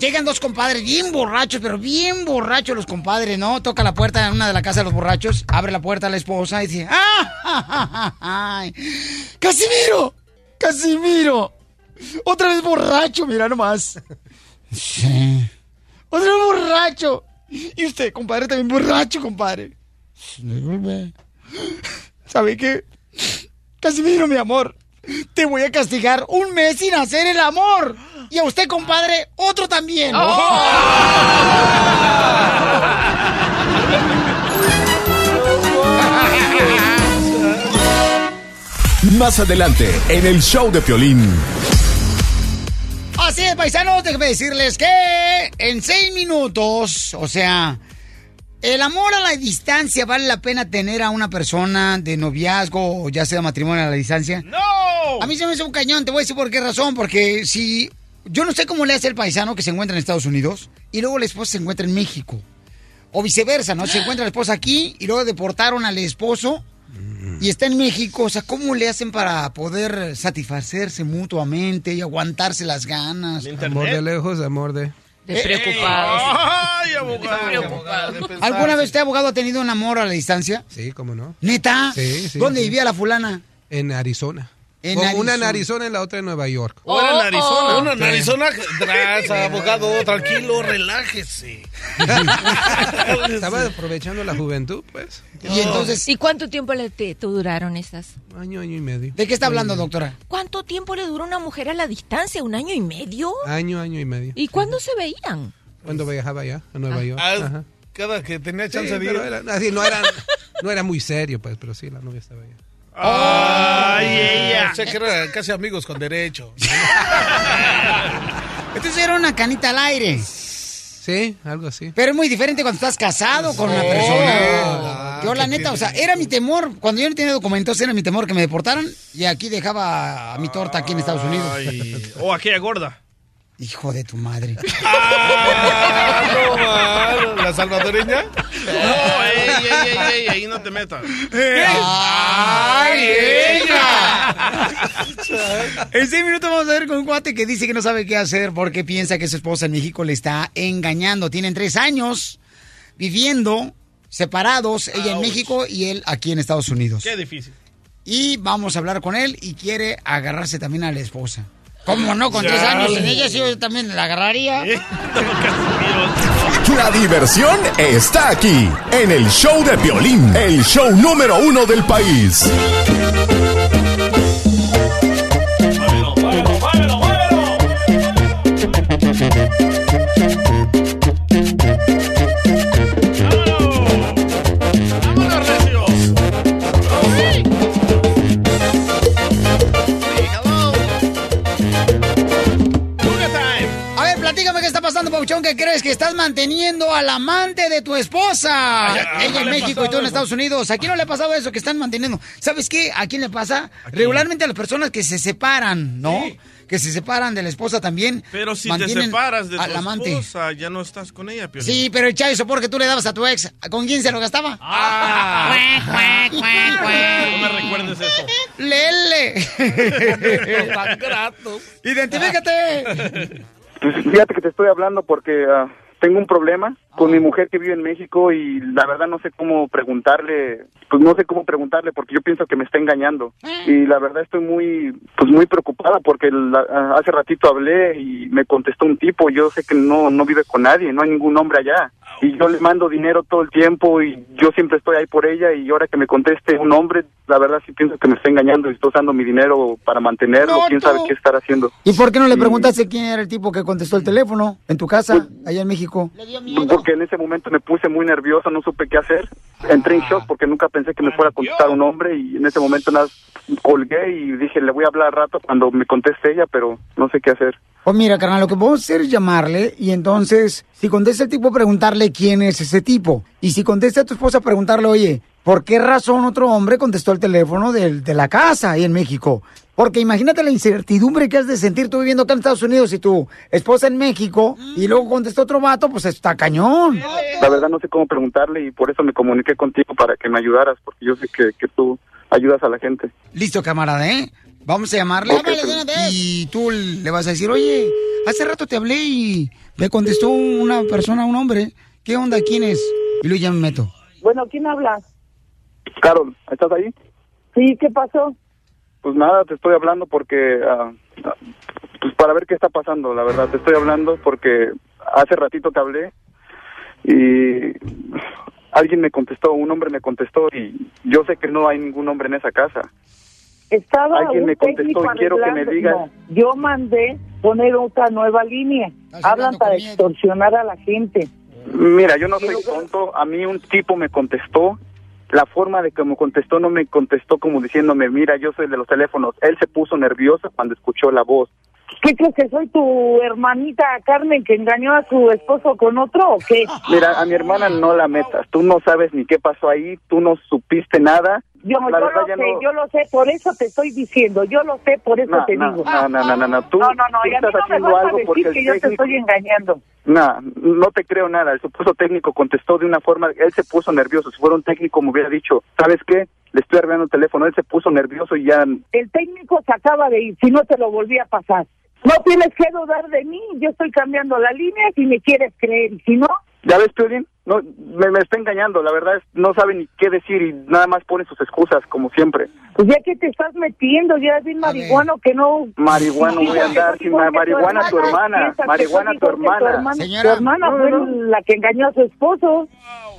Llegan dos compadres bien borrachos, pero bien borrachos los compadres, ¿no? Toca la puerta en una de la casa de los borrachos, abre la puerta a la esposa y dice, ¡ah! ay, ¡Casimiro! ¡Casimiro! Otra vez borracho, mira nomás. Sí. Otra vez borracho. Y usted, compadre, también borracho, compadre. ¿Sabe qué? Casimiro, mi amor, te voy a castigar un mes sin hacer el amor. Y a usted, compadre, otro también. Más adelante, en el show de Piolín. Así es, paisanos, déjenme decirles que en seis minutos, o sea, el amor a la distancia, ¿vale la pena tener a una persona de noviazgo o ya sea matrimonio a la distancia? ¡No! A mí se me hace un cañón, te voy a decir por qué razón, porque si... Yo no sé cómo le hace el paisano que se encuentra en Estados Unidos y luego la esposa se encuentra en México. O viceversa, ¿no? Se encuentra la esposa aquí y luego deportaron al esposo y está en México. O sea, ¿cómo le hacen para poder satisfacerse mutuamente y aguantarse las ganas? Amor de lejos, amor de... Despreocupados. ¡Ay, abogado! ¿Alguna vez usted, abogado, ha tenido un amor a la distancia? Sí, cómo no. ¿Neta? Sí, sí. ¿Dónde sí. vivía la fulana? En Arizona. En Una Arizona. en Arizona y la otra en Nueva York. Ahora en Arizona. Una en. Arizona. Tras, abogado, tranquilo, relájese. Estaba aprovechando la juventud, pues. Y entonces... ¿Y cuánto tiempo le te, te duraron esas? Año, año y medio. ¿De qué está hablando, doctora? ¿Cuánto tiempo le dura una mujer a la distancia? ¿Un año y medio? Año, año y medio. ¿Y cuándo se veían? Cuando viajaba allá, a Nueva York. Ah, Ajá. Cada que tenía Sí, chance de ir. era, así, no, era, no era muy serio, pues, pero sí, la novia estaba allá. Ay, ella. O sea que eran casi amigos con derecho. Entonces era una canita al aire. Sí, algo así. Pero es muy diferente cuando estás casado con una persona. Yo la neta, o sea, era mi temor, cuando yo no tenía documentos, era mi temor que me deportaran y aquí dejaba a mi torta aquí en Estados Unidos. O aquella gorda. Hijo de tu madre. Ah. ¿La salvadoreña? No, ey, ey, ey, ey, ahí no te metas. ¡Ay, ella! En seis minutos vamos a ver con un cuate que dice que no sabe qué hacer porque piensa que su esposa en México le está engañando. Tienen tres años viviendo separados, ella en México y él aquí en Estados Unidos. Qué difícil. Y vamos a hablar con él y quiere agarrarse también a la esposa. ¿Cómo no? Con tres años en ella sí yo también la agarraría. La diversión está aquí, en el show de Piolín, el show número uno del país. Crees que estás manteniendo al amante de tu esposa. Ay, ay, Ella en ¿le ha México y tú en? Estados Unidos. ¿A quién no le ha pasado eso que están manteniendo? ¿Sabes qué? ¿A quién le pasa? Regularmente a las personas que se separan, ¿no? Que se separan de la esposa también. Pero si te separas de tu amante. esposa, ya no estás con ella, Piolín. Sí, pero el chavo porque tú le dabas a tu ex, ¿con quién se lo gastaba? Ah. No me recuerdes eso. ¡Lele! Tan grato. ¡Identifícate! Pues fíjate que te estoy hablando porque ah, tengo un problema con mi mujer que vive en México y la verdad no sé cómo preguntarle, pues no sé cómo preguntarle porque yo pienso que me está engañando. Y la verdad estoy muy, pues muy preocupada porque la- ah, hace ratito hablé y me contestó un tipo, yo sé que no, no vive con nadie, no hay ningún hombre allá. Y yo le mando dinero todo el tiempo y yo siempre estoy ahí por ella y ahora que me conteste un hombre, la verdad sí pienso que me está engañando y está usando mi dinero para mantenerlo, No, quién tú. sabe qué estar haciendo. ¿Y por qué no le preguntaste quién era el tipo que contestó el teléfono en tu casa, allá en México? Pues porque en ese momento me puse muy nervioso, no supe qué hacer. Entré en shock porque nunca pensé que me fuera a contestar un hombre y en ese momento nada, colgué y dije, le voy a hablar al rato cuando me conteste ella, pero no sé qué hacer. Pues mira, carnal, lo que podemos hacer es llamarle y entonces, si contesta el tipo, preguntarle quién es ese tipo. Y si contesta a tu esposa, preguntarle, oye, ¿por qué razón otro hombre contestó el teléfono del- de, la casa ahí en México? Porque imagínate la incertidumbre que has de sentir tú viviendo acá en Estados Unidos y tu esposa en México y luego contestó otro vato, pues está cañón. La verdad no sé cómo preguntarle y por eso me comuniqué contigo para que me ayudaras, porque yo sé que, que tú ayudas a la gente. Listo, camarada, ¿eh? Vamos a llamarle. Y tú le vas a decir, oye, hace rato te hablé y me contestó una persona, un hombre. ¿Qué onda? ¿Quién es? Y luego ya me meto. Bueno, ¿quién habla? Carol, ¿estás ahí? Sí, ¿qué pasó? Pues nada, te estoy hablando porque, ah, ah, pues para ver qué está pasando, la verdad, te estoy hablando porque hace ratito te hablé y alguien me contestó, un hombre me contestó y yo sé que no hay ningún hombre en esa casa. Estaba Alguien un me contestó y quiero que me digas. No, yo mandé poner otra nueva línea. Hablan para extorsionar a la gente. Mira, yo no soy tonto, a mí un tipo me contestó la forma de cómo contestó no me contestó como diciéndome, mira, yo soy de los teléfonos. Él se puso nervioso cuando escuchó la voz. ¿Qué crees que soy tu hermanita Carmen que engañó a su esposo con otro o qué? Mira, a mi hermana no la metas. Tú no sabes ni qué pasó ahí, tú no supiste nada. Yo, yo verdad lo sé, no- yo lo sé, por eso te estoy diciendo, yo lo sé, por eso No, te no, digo. no, no, no, no, no, tú- no, no, no, tú y a mí estás no me vas a decir que yo te técnico- estoy engañando. No, no te creo nada. El supuesto técnico contestó de una forma, él se puso nervioso. Si fuera un técnico me hubiera dicho, ¿sabes qué? Le estoy arreglando el teléfono. Él se puso nervioso y ya... El técnico se acaba de ir, si no te lo volví a pasar. No tienes que dudar de mí, yo estoy cambiando la línea si me quieres creer, y si no, ¿Ya ves, Piolín? No, me, me está engañando. La verdad es, no sabe ni qué decir y nada más pone sus excusas, como siempre. pues ya que te estás metiendo, ya es bien marihuano que no... Marihuano voy a andar, sin marihuana tu hermana, marihuana tu hermana. Tu hermana fue la que engañó a su esposo.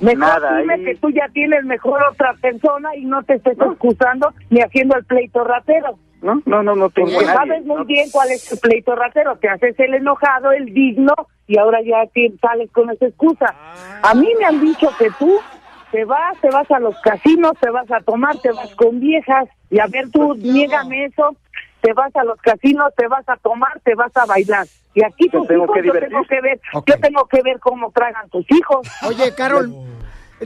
Mejor Nada, dime ahí- que tú ya tienes mejor otra persona y no te estés excusando ni haciendo el pleito ratero. No, no, no, no tengo Porque nadie. sabes muy bien cuál es el pleito ratero. Te haces el enojado, el digno, y ahora ya te sales con esa excusa. A mí me han dicho que tú te vas, te vas a los casinos, te vas a tomar, te vas con viejas, y a ver tú, niégame eso, te vas a los casinos, te vas a tomar, te vas a bailar. Y aquí tus tengo hijos que yo divertir. tengo que ver, yo tengo que ver cómo tragan tus hijos. Oye, Carol,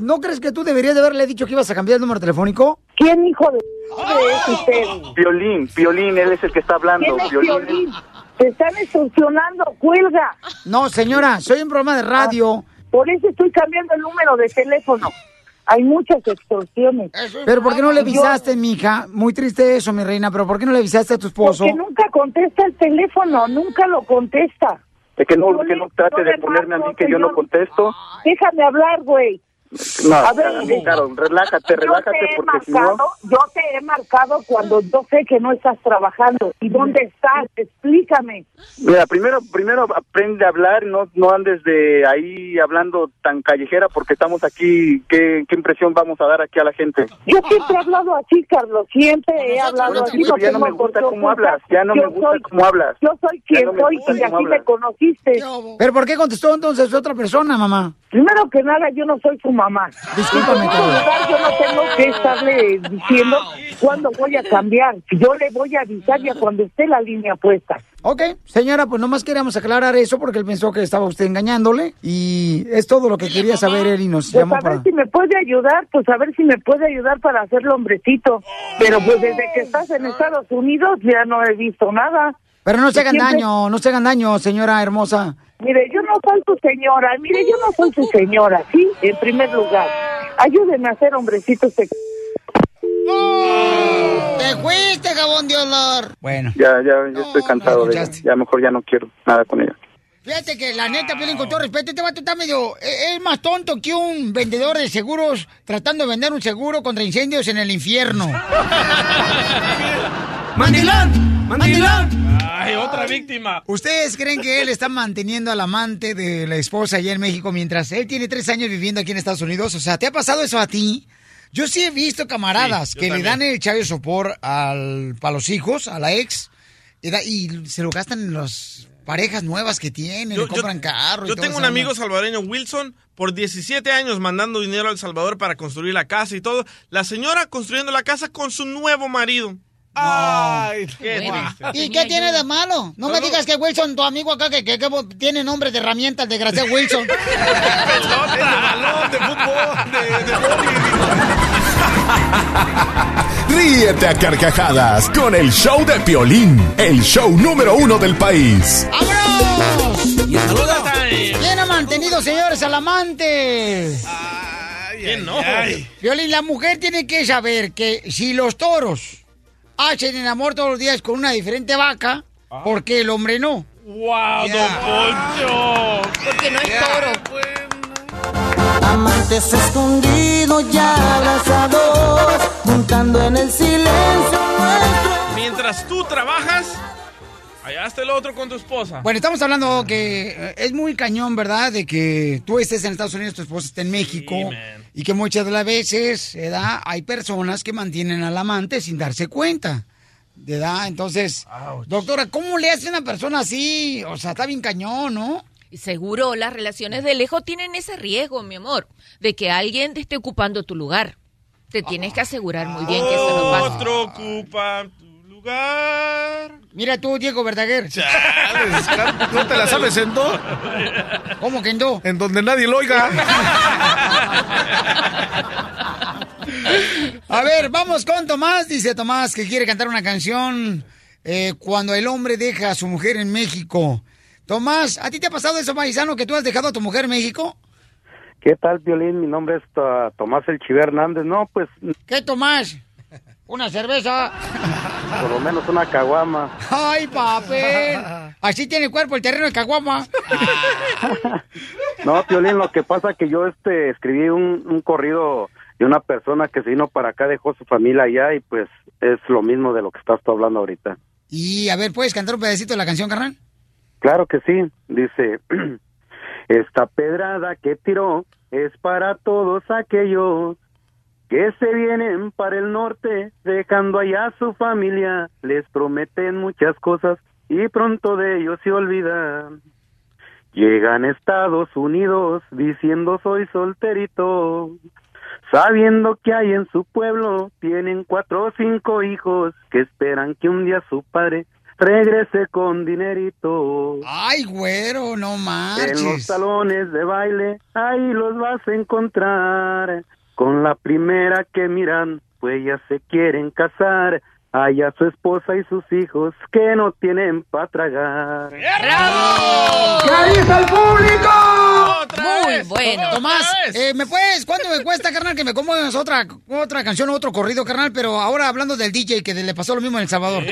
¿no crees que tú deberías de haberle dicho que ibas a cambiar el número telefónico? ¿Quién, hijo de... es usted? Violín, Violín, él es el que está hablando. ¿Quién es Violín. Piolín? Te están extorsionando, cuelga. No, señora, soy un programa de radio. Por eso estoy cambiando el número de teléfono. Hay muchas extorsiones. Pero ¿por qué no le Yo- avisaste, mija? Muy triste eso, mi reina, pero ¿por qué no le avisaste a tu esposo? Porque nunca contesta el teléfono, nunca lo contesta. Es que no, Yo que no trate yo de ponerme a mí que yo no contesto. Déjame hablar, güey. No, A ver, Carol, Carol, relájate, Yo relájate te he porque si no... marcado, yo te he marcado cuando yo sé que no estás trabajando. ¿Y dónde estás? Explícame. Mira, primero, primero aprende a hablar, no, no andes de ahí hablando tan callejera porque estamos aquí, ¿qué, qué impresión vamos a dar aquí a la gente? Yo siempre he hablado así, Carlos. Siempre he hablado así. Pero ya no me gusta cómo hablas, ya no Yo me gusta soy- cómo hablas. Yo soy quien no soy y así me conociste. ¿Pero por qué contestó entonces otra persona, mamá? Primero que nada, yo no soy su mamá. Discúlpame, yo no tengo que estarle diciendo cuándo voy a cambiar. Yo le voy a avisar ya cuando esté la línea puesta. Ok, señora, pues nomás queríamos aclarar eso porque él pensó que estaba usted engañándole y es todo lo que quería saber él y nos Pues llamó a ver para... si me puede ayudar, pues a ver si me puede ayudar para hacerlo hombrecito. Pero pues desde que estás en Estados Unidos ya no he visto nada. Pero no se hagan Siempre- daño, no se hagan daño, señora hermosa. Mire, yo no soy su señora, mire, yo no soy su señora, ¿sí? En primer lugar, ayúdeme a hacer hombrecitos de... ¡Te fuiste, jabón de olor! Bueno. Ya, ya, ya estoy cansado de ella. Ya mejor ya no quiero nada con ella. Fíjate que la neta, Piolín, con todo respeto, este vato está medio... Es es más tonto que un vendedor de seguros tratando de vender un seguro contra incendios en el infierno. ¡Mandilón! ¡Mandilón! Ay, otra víctima. ¿Ustedes creen que él está manteniendo al amante de la esposa allá en México mientras él tiene tres años viviendo aquí en Estados Unidos? O sea, ¿te ha pasado eso a ti? Yo sí he visto camaradas Sí, yo que le dan el chayo sopor al, a los hijos, a la ex, y, da- y se lo gastan en las parejas nuevas que tienen, le compran carro y Yo todo tengo un amigo salvadoreño, Wilson, por 17 años mandando dinero a El Salvador para construir la casa y todo. La señora construyendo la casa con su nuevo marido. Ay, qué triste. ¿Y qué tiene de malo? No me digas que Wilson, tu amigo acá, que, que- que tiene nombre de herramienta, el desgraciado Wilson. de balón, de fútbol, de, de Ríete a carcajadas con el show de Piolín, el show número uno del país. ¡Vámonos! Y ¿Quién ha mantenido, señores, al amante? ¿Quién no? Violín, la mujer tiene que saber que si los toros hacen el amor todos los días con una diferente vaca, ¿por qué el hombre no? ¡Wow, don Poncho! Porque no es toro. Amantes escondidos ya abrazados, juntando en el silencio nuestro. Mientras tú trabajas, allá está el otro con tu esposa. Bueno, estamos hablando que eh, es muy cañón, ¿verdad? De que tú estés en Estados Unidos, tu esposa está en México. y que muchas de las veces, ¿verdad? Hay personas que mantienen al amante sin darse cuenta. ¿Verdad? Entonces, doctora, ¿cómo le hace una persona así? O sea, está bien cañón, ¿no? Y seguro las relaciones de lejos tienen ese riesgo, mi amor, de que alguien te esté ocupando tu lugar. te tienes que asegurar muy bien que eso no pase. Otro ocupa Mira tú, Diego Verdaguer. ¿No te la sabes en do? ¿Cómo que en do? En donde nadie lo oiga. A ver, vamos con Tomás. Dice Tomás que quiere cantar una canción eh, cuando el hombre deja a su mujer en México. Tomás, ¿a ti te ha pasado eso, paisano, que tú has dejado a tu mujer en México? ¿Qué tal, Violín? Mi nombre es uh, Tomás El Chiver Hernández. No, pues ¿Qué, Tomás? ¿Una cerveza? por lo menos una caguama. ¡Ay, papel! Así tiene el cuerpo el terreno de Caguama. No, Violín, lo que pasa que yo este escribí un, un corrido de una persona que se vino para acá, dejó su familia allá y pues es lo mismo de lo que estás tú hablando ahorita. Y a ver, ¿puedes cantar un pedacito de la canción, carnal? Claro que sí, dice, esta pedrada que tiró es para todos aquellos que se vienen para el norte, dejando allá a su familia, les prometen muchas cosas y pronto de ellos se olvidan. Llegan a Estados Unidos diciendo soy solterito, sabiendo que hay en su pueblo, tienen cuatro o cinco hijos que esperan que un día su padre regrese con dinerito. Ay, güero, no En los salones de baile, ahí los vas a encontrar. Con la primera que miran, pues ya se quieren casar. Allá su esposa y sus hijos que no tienen para tragar. ¿Qué dice el público? Muy bueno. Tomás, eh, ¿me puedes? ¿Cuánto me cuesta, carnal, que me comas otra, otra canción, otro corrido, carnal? Pero ahora hablando del DJ, que le pasó lo mismo en El Salvador.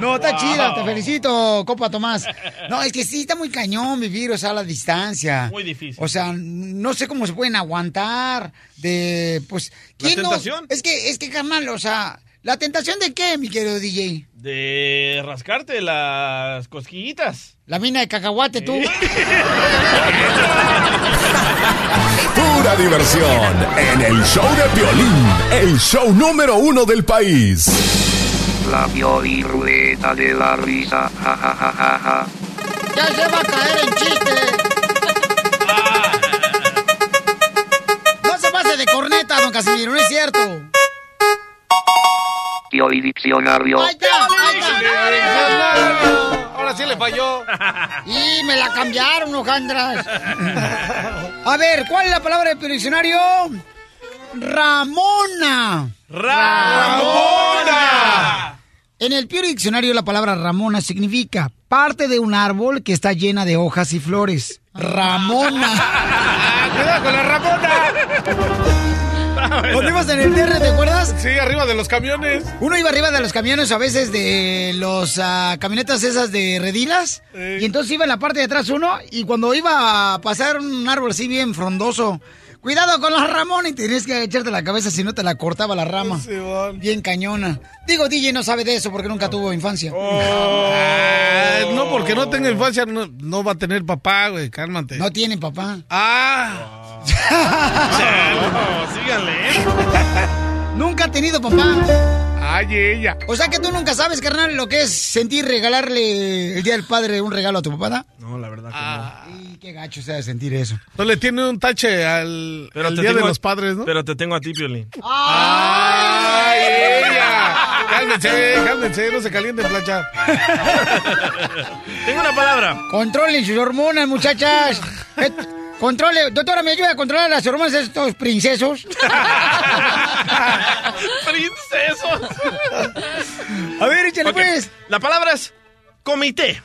No, está Wow. chida, te felicito, copa Tomás. No, es que sí está muy cañón vivir, o sea, a la distancia. Muy difícil. O sea, no sé cómo se pueden aguantar de, pues... ¿La ¿quién no- tentación? Es que, es que, carnal, o sea, ¿la tentación de qué, mi querido DJ? De rascarte las cosquillitas. La mina de cacahuate, tú. Pura diversión en el show de violín, el show número uno del país. La Ruleta de la risa. Ja, ja, ja, ja, ja. Ya se va a caer en chiste. No se pase de corneta, don Casimiro, no es cierto. Pioli Diccionario. Ahí está, ahí está. Ahora sí le falló. Y me la cambiaron, hojandras. A ver, ¿cuál es la palabra del diccionario? Ramona. ¡Ramona! En el Pure Diccionario la palabra Ramona significa parte de un árbol que está llena de hojas y flores. Ramona. ¡Cuidado con la Ramona! ¿Dónde ibas en el DR, te acuerdas? Sí, arriba de los camiones. Uno iba arriba de los camiones, a veces de los ah, camionetas esas de redilas. Y entonces iba en la parte de atrás uno. Y cuando iba a pasar un árbol así bien frondoso, cuidado con la ramona y tenías que echarte la cabeza si no te la cortaba la rama. Bien cañona. Digo, DJ no sabe de eso porque nunca tuvo infancia. Ah, no, porque no tenga infancia, no, no va a tener papá, güey, cálmate. No tiene papá. Ah. No, síganle. Nunca ha tenido papá. Ay, ella. O sea que tú nunca sabes, carnal, lo que es sentir regalarle el Día del Padre un regalo a tu papá. No, la verdad que Ah. Y qué gacho sea de sentir eso. No le tiene un tache al, Pero al te Día de tengo- los Padres, ¿no? Pero te tengo a ti, Piolín. ¡Ay, ella! Cálmense, cálmense, no se calienten, plancha. Tengo una palabra. Controlen sus hormonas, muchachas. Eh, Controle, doctora, ¿me ayuda a controlar las hormonas de estos princesos? ¡Princesos! A ver, échale pues. La palabra es comité.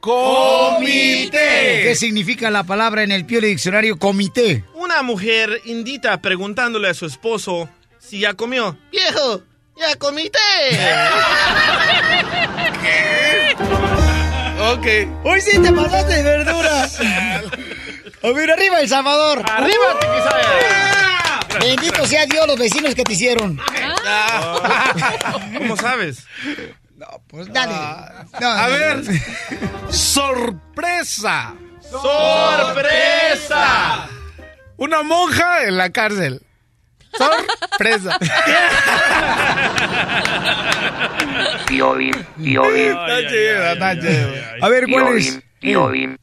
¡Comité! ¿Qué significa la palabra en el Piole Diccionario comité? Una mujer indita preguntándole a su esposo si ya comió. Viejo, ya comité. Ok. Hoy sí te pasaste de verdura. A ver, arriba El Salvador. ¡Arriba, Tiquisaya! Bendito sea Dios los vecinos que te hicieron. ¿Cómo sabes? Pues dale. No, A no, ver. no. ¡Sorpresa! ¡Sorpresa! Una monja en la cárcel. Sorpresa. Piolín, Piolín, Está chido, está chido. A ver, ¿cuál es? Dime.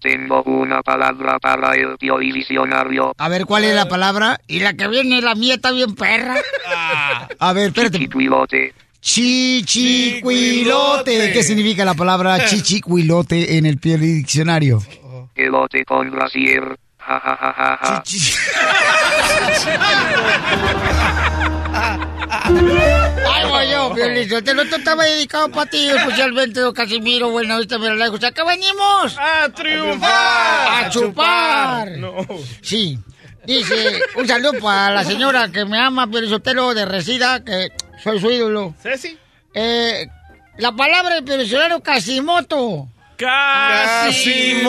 tengo una palabra para el diccionario. A ver, ¿cuál es la palabra? Y la que viene, la mía está bien perra. A ver, espérate. Chichicuilote. Chichicuilote. ¿Qué significa la palabra chichicuilote en el diccionario? Elote con brasier. Ja, ja, ja, ja, ja. Voy yo, Piolín. Te lo estaba dedicado para ti, especialmente, don Casimiro. Bueno, ahorita me lo lejos. ¿A qué venimos? ¡A triunfar! ¡A chupar! Sí. Dice, un saludo para la señora que me ama, Piolizotelo de Resida, que soy su ídolo. ¿Ceci? Eh, la palabra del Piolizotelo, Casimoto. ¡Casimoto!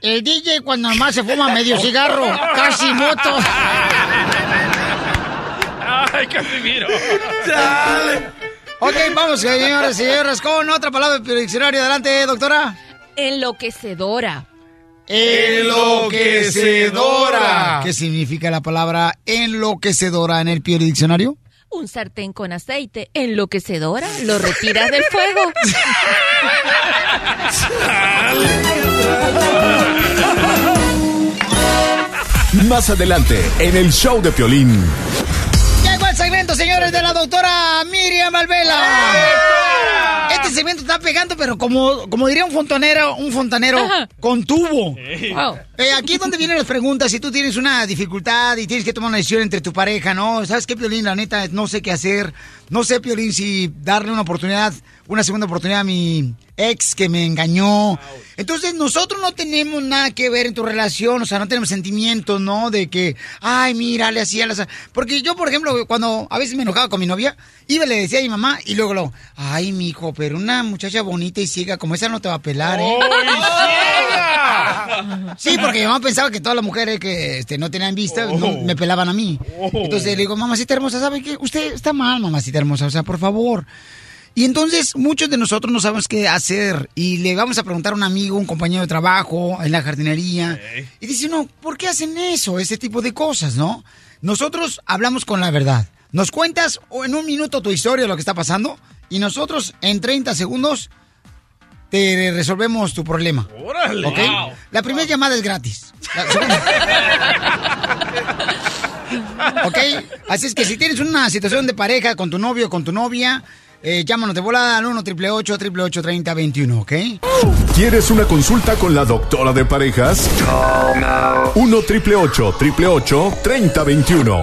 El DJ cuando nomás se fuma medio cigarro. Casimoto. ¡Ay, Casimiro! Ok, vamos, señoras y señores, con otra palabra del diccionario. Adelante, doctora. Enloquecedora. Enloquecedora. ¿Qué significa la palabra enloquecedora en el Piori Diccionario? Un sartén con aceite enloquecedora. Lo retiras del fuego. Más adelante, en el show de Piolín. Segmento, señores, de la doctora Miriam Valvela. Este segmento está pegando, pero como, como diría un fontanero, un fontanero con tubo. Wow. Eh, aquí es donde vienen las preguntas. Si tú tienes una dificultad y tienes que tomar una decisión entre tu pareja, ¿no? ¿Sabes qué, Piolín? La neta, no sé qué hacer. No sé, Piolín, si darle una oportunidad, una segunda oportunidad a mi ex que me engañó. Entonces, nosotros no tenemos nada que ver en tu relación. O sea, no tenemos sentimientos, ¿no? De que, ay, mira, le hacía las... Porque yo, por ejemplo, cuando a veces me enojaba con mi novia, iba y le decía a mi mamá y luego lo, ay, mi hijo, pero una muchacha bonita y ciega como esa no te va a pelar, ¿eh? Sí, porque mi mamá pensaba que todas las mujeres que este, no tenían vista no, me pelaban a mí. Entonces le digo, mamacita hermosa, ¿sabe qué? Usted está mal, mamacita hermosa, o sea, por favor. Y entonces muchos de nosotros no sabemos qué hacer y le vamos a preguntar a un amigo, un compañero de trabajo en la jardinería y dice, no, ¿por qué hacen eso? Ese tipo de cosas, ¿no? Nosotros hablamos con la verdad. Nos cuentas en un minuto tu historia de lo que está pasando y nosotros en 30 segundos te resolvemos tu problema. ¡Órale! Wow. La primera llamada es gratis. La ¿Ok? Así es que si tienes una situación de pareja con tu novio o con tu novia, eh, llámanos de volada al 1 888 3021 ¿ok? ¿Quieres una consulta con la doctora de parejas? 1 888 888 3021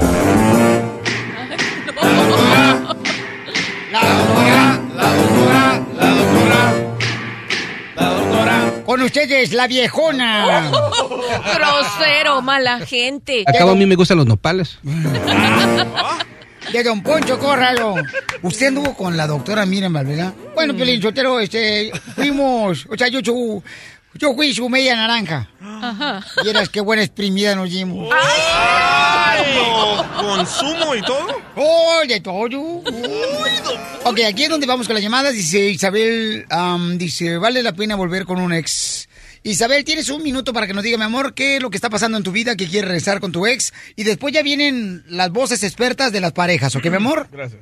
Con ustedes, la viejona. Grosero, mala gente. Acabo a mí me gustan los nopales. De Don Poncho Córralo. ¿Usted anduvo con la doctora Miriam Valvela? Bueno, Pelín Sotero, este, fuimos, o sea, yo, yo, yo fui su media naranja. Ajá. Y eras qué buena exprimida nos dimos. ¿Con zumo y todo? ¡Oh, de todo! Ok, aquí es donde vamos con las llamadas. Dice Isabel, dice, vale la pena volver con un ex. Isabel, tienes un minuto para que nos diga, mi amor, qué es lo que está pasando en tu vida, que quieres regresar con tu ex. Y después ya vienen las voces expertas de las parejas, ¿ok, mi amor? Gracias.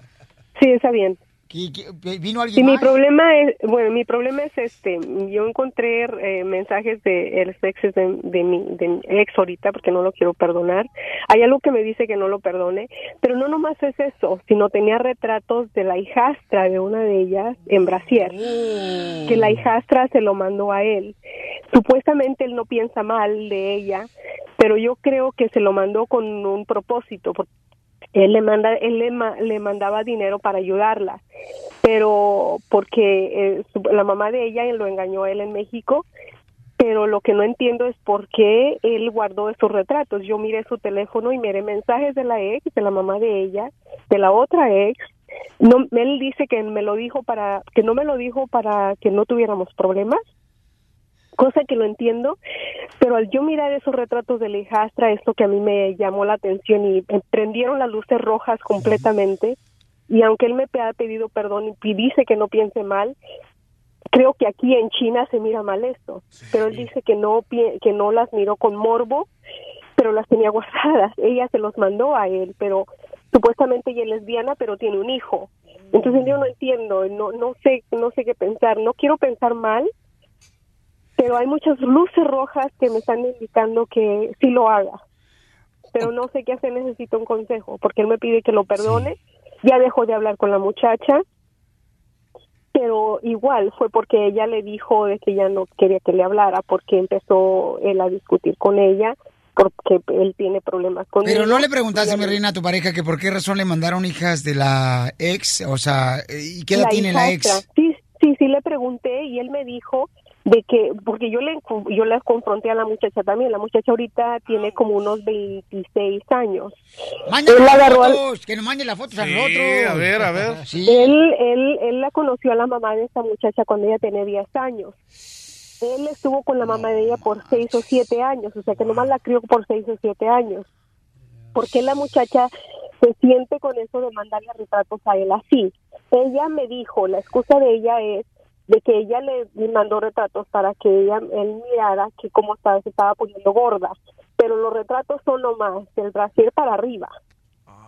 Sí, está bien. ¿Vino alguien Sí, mi más? problema es, bueno, mi problema es este, yo encontré eh, mensajes de los exes de, de mi, de mi ex ahorita porque no lo quiero perdonar. Hay algo que me dice que no lo perdone, pero no nomás es eso, sino tenía retratos de la hijastra de una de ellas en Brasier, que la hijastra se lo mandó a él. Supuestamente él no piensa mal de ella, pero yo creo que se lo mandó con un propósito, él le manda él le, le mandaba dinero para ayudarla pero porque eh, la mamá de ella lo engañó a él en México pero lo que no entiendo es por qué él guardó esos retratos. Yo miré su teléfono y miré mensajes de la ex de la mamá de ella de la otra ex. No él dice que me lo dijo para que no me lo dijo para que no tuviéramos problemas cosa que lo entiendo, pero al yo mirar esos retratos de la hijastra, esto que a mí me llamó la atención y prendieron las luces rojas completamente, y aunque él me ha pedido perdón y dice que no piense mal, creo que aquí en China se mira mal esto, pero él dice que no que no las miró con morbo, pero las tenía guardadas, ella se los mandó a él, pero supuestamente ella es lesbiana, pero tiene un hijo. Entonces yo no entiendo, no no sé no sé qué pensar, no quiero pensar mal, pero hay muchas luces rojas que me están indicando que sí lo haga. Pero no sé qué hacer, necesito un consejo, porque él me pide que lo perdone. Ya dejó de hablar con la muchacha, pero igual fue porque ella le dijo de que ya no quería que le hablara, porque empezó él a discutir con ella, porque él tiene problemas con Pero ella. no le preguntaste, mi reina, a tu pareja que por qué razón le mandaron hijas de la ex, o sea, ¿y qué edad La tiene la ex? Sí, sí, sí le pregunté y él me dijo de que, porque yo le yo le confronté a la muchacha también, la muchacha ahorita tiene como unos 26 años. Mándale Él las agarró al- fotos, que nos mande las fotos a Sí, nosotros. a ver, a ver. Sí. Él, él, él la conoció a la mamá de esta muchacha cuando ella tenía 10 años. Él estuvo con la mamá de ella por 6 o 7 años, o sea que nomás la crió por 6 o 7 años. ¿Por qué la muchacha se siente con eso de mandarle retratos a él así? Ella me dijo, la excusa de ella es de que ella le mandó retratos para que ella él mirara que cómo estaba, se estaba poniendo gorda, pero los retratos son nomás del brasier para arriba.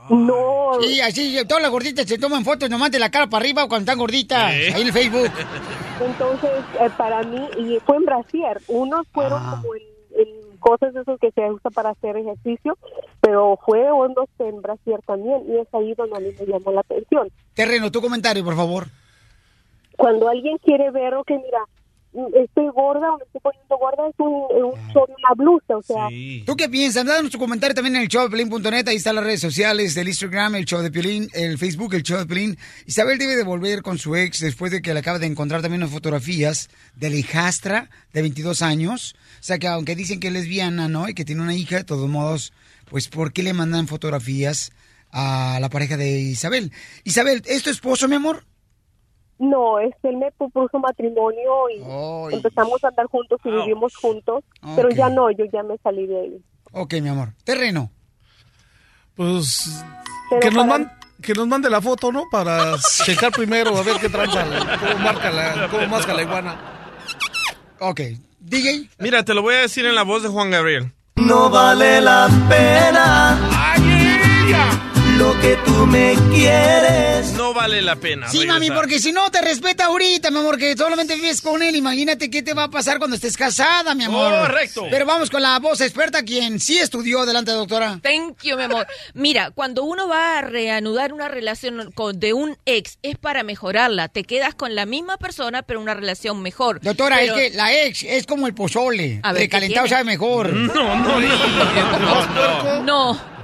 No. Sí, así, todas las gorditas se toman fotos nomás de la cara para arriba cuando están gorditas, ahí en el Facebook. Entonces, eh, para mí, y fue en brasier, unos fueron como en, en cosas de esos que se usa para hacer ejercicio, pero fue hondos en brasier también, y es ahí donde a mí me llamó la atención. Terreno, tu comentario, por favor. Cuando alguien quiere ver, o que mira, estoy gorda o me estoy poniendo gorda, es un, un sobre una blusa, o sea, ¿Tú qué piensas? Danos tu comentario también en el show de Pelín.net. Ahí están las redes sociales del Instagram, el show de Piolín, el Facebook, el show de Piolín. Isabel debe de volver con su ex después de que le acaba de encontrar también unas fotografías de la hijastra de 22 años. O sea que aunque dicen que es lesbiana, ¿no? Y que tiene una hija, de todos modos, pues ¿por qué le mandan fotografías a la pareja de Isabel? Isabel, ¿es tu esposo, mi amor? No, este, él me propuso matrimonio y empezamos a andar juntos y vivimos juntos, pero ya no, yo ya me salí de ahí. Ok, mi amor. Terreno. Pues Pero que nos, para- man- que nos mande la foto, ¿no? Para checar primero, a ver qué tranza, cómo marca la, cómo masca la iguana. Ok. DJ. Mira, te lo voy a decir en la voz de Juan Gabriel. No vale la pena lo que me quieres. No vale la pena. Sí, mami, porque si no te respeta ahorita, mi amor, que solamente vives con él, imagínate qué te va a pasar cuando estés casada, mi amor. Correcto. Pero vamos con la voz experta, quien sí estudió. Adelante, doctora. Thank you, mi amor. Mira, cuando uno va a reanudar una relación con, de un ex, es para mejorarla. Te quedas con la misma persona, pero una relación mejor. Doctora, Pero- es que la ex es como el pozole. A ver, ¿qué Recalentado sabe mejor. No, no, No.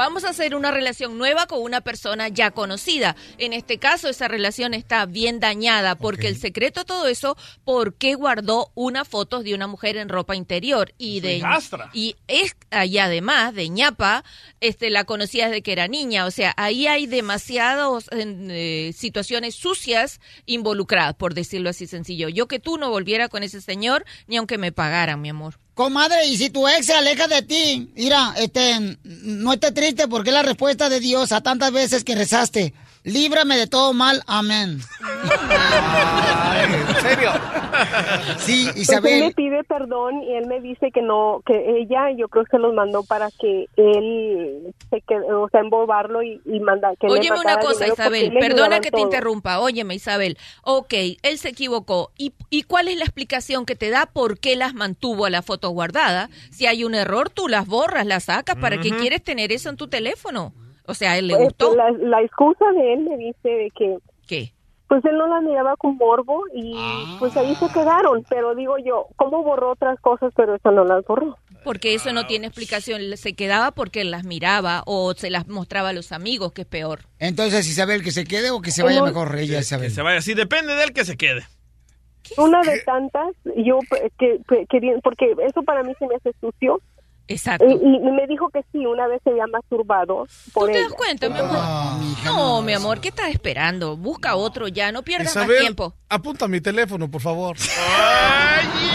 Vamos a hacer una relación nueva con una persona ya conocida. En este caso, esa relación está bien dañada porque el secreto todo eso, ¿por qué guardó una foto de una mujer en ropa interior? Y de y es y además de ñapa, este la conocía desde que era niña. O sea, ahí hay demasiadas eh, situaciones sucias involucradas, por decirlo así sencillo. Yo que tú no volviera con ese señor ni aunque me pagaran, mi amor. Comadre, y si tu ex se aleja de ti, mira, este, no estés triste porque es la respuesta de Dios a tantas veces que rezaste. Líbrame de todo mal, amén. ¿En serio? Sí, Pues él me Isabel. pide perdón y él me dice que no, que ella, yo creo que los mandó para que él se quede, o sea, embobarlo y, y que le Óyeme una cosa, Isabel, perdona que te todo. interrumpa. Óyeme, Isabel. Ok, él se equivocó. ¿Y, ¿Y cuál es la explicación que te da por qué las mantuvo a la foto guardada? Si hay un error, tú las borras, las sacas. ¿Para qué quieres tener eso en tu teléfono? O sea, ¿a él le Este, gustó? La, la excusa de él me dice de que ¿Qué? pues él no la miraba con morbo y pues ahí se quedaron, pero digo yo, ¿cómo borró otras cosas pero eso no las borró? Porque eso no tiene explicación. Se quedaba porque él las miraba o se las mostraba a los amigos, que es peor. Entonces, Isabel, que se quede o que se vaya No. mejor ella, Isabel. Que se vaya. Si depende de él, que se quede. Una de tantas, yo que, que, porque eso para mí se me hace sucio. Exacto. Y, y me dijo que sí, una vez se había masturbado por ¿Tú te ella. das cuenta, mi amor? no, mi amor, ¿qué estás esperando? Busca otro ya, no pierdas más tiempo. apunta mi teléfono, por favor.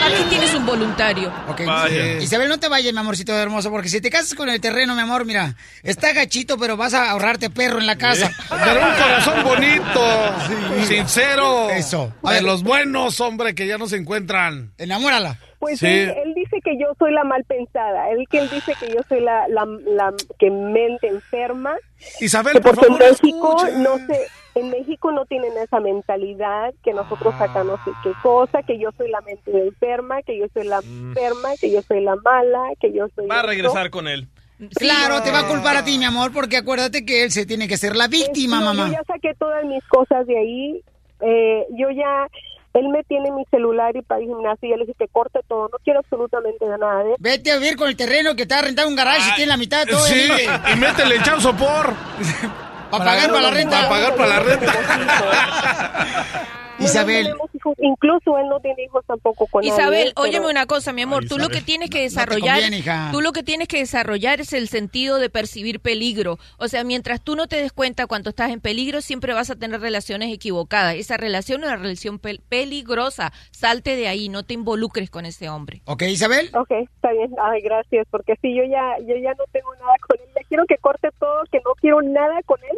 Aquí tienes un voluntario. Ok, Vaya. Isabel, no te vayas, mi amorcito hermoso, porque si te casas con el terreno, mi amor, mira, está gachito, pero vas a ahorrarte perro en la casa. Pero un corazón bonito, sincero. Eso. A De ver. los buenos, hombre, que ya no se encuentran. Enamórala. Pues Sí. él, él dice que yo soy la mal pensada, él que él dice que yo soy la, la, la que mente enferma, Isabel, que por porque favor, en México escucha. no se En México no tienen esa mentalidad que nosotros acá no sé qué cosa, que yo soy la mente enferma, que yo soy la enferma, que yo soy la mala, que yo soy... Va a regresar con él. Claro, te va a culpar a ti, mi amor, porque acuérdate que él se tiene que ser la víctima, No, mamá. Yo ya saqué todas mis cosas de ahí. Eh, yo ya, él me tiene mi celular y para el gimnasio. Y yo le dije que corte todo. No quiero absolutamente nada de Vete a vivir con el terreno que está rentado un garage y tiene la mitad de todo. Sí, ahí. y métele echado sopor. Para pagar para la renta. Para pagar para la renta. No, no hijos. Incluso él no tiene hijos tampoco con Isabel, nadie, pero- óyeme una cosa, mi amor. Ay, tú lo Isabel. que tienes que No desarrollar, conviene, hija. tú lo que tienes que desarrollar es el sentido de percibir peligro. O sea, mientras tú no te des cuenta cuando estás en peligro, siempre vas a tener relaciones equivocadas. Esa relación es una relación pel- peligrosa. Salte de ahí, no te involucres con ese hombre. ¿Ok, Isabel? Ok, está bien. Ay, gracias, porque sí, yo ya, yo ya no tengo nada con él. Ya quiero que corte todo, que no quiero nada con él.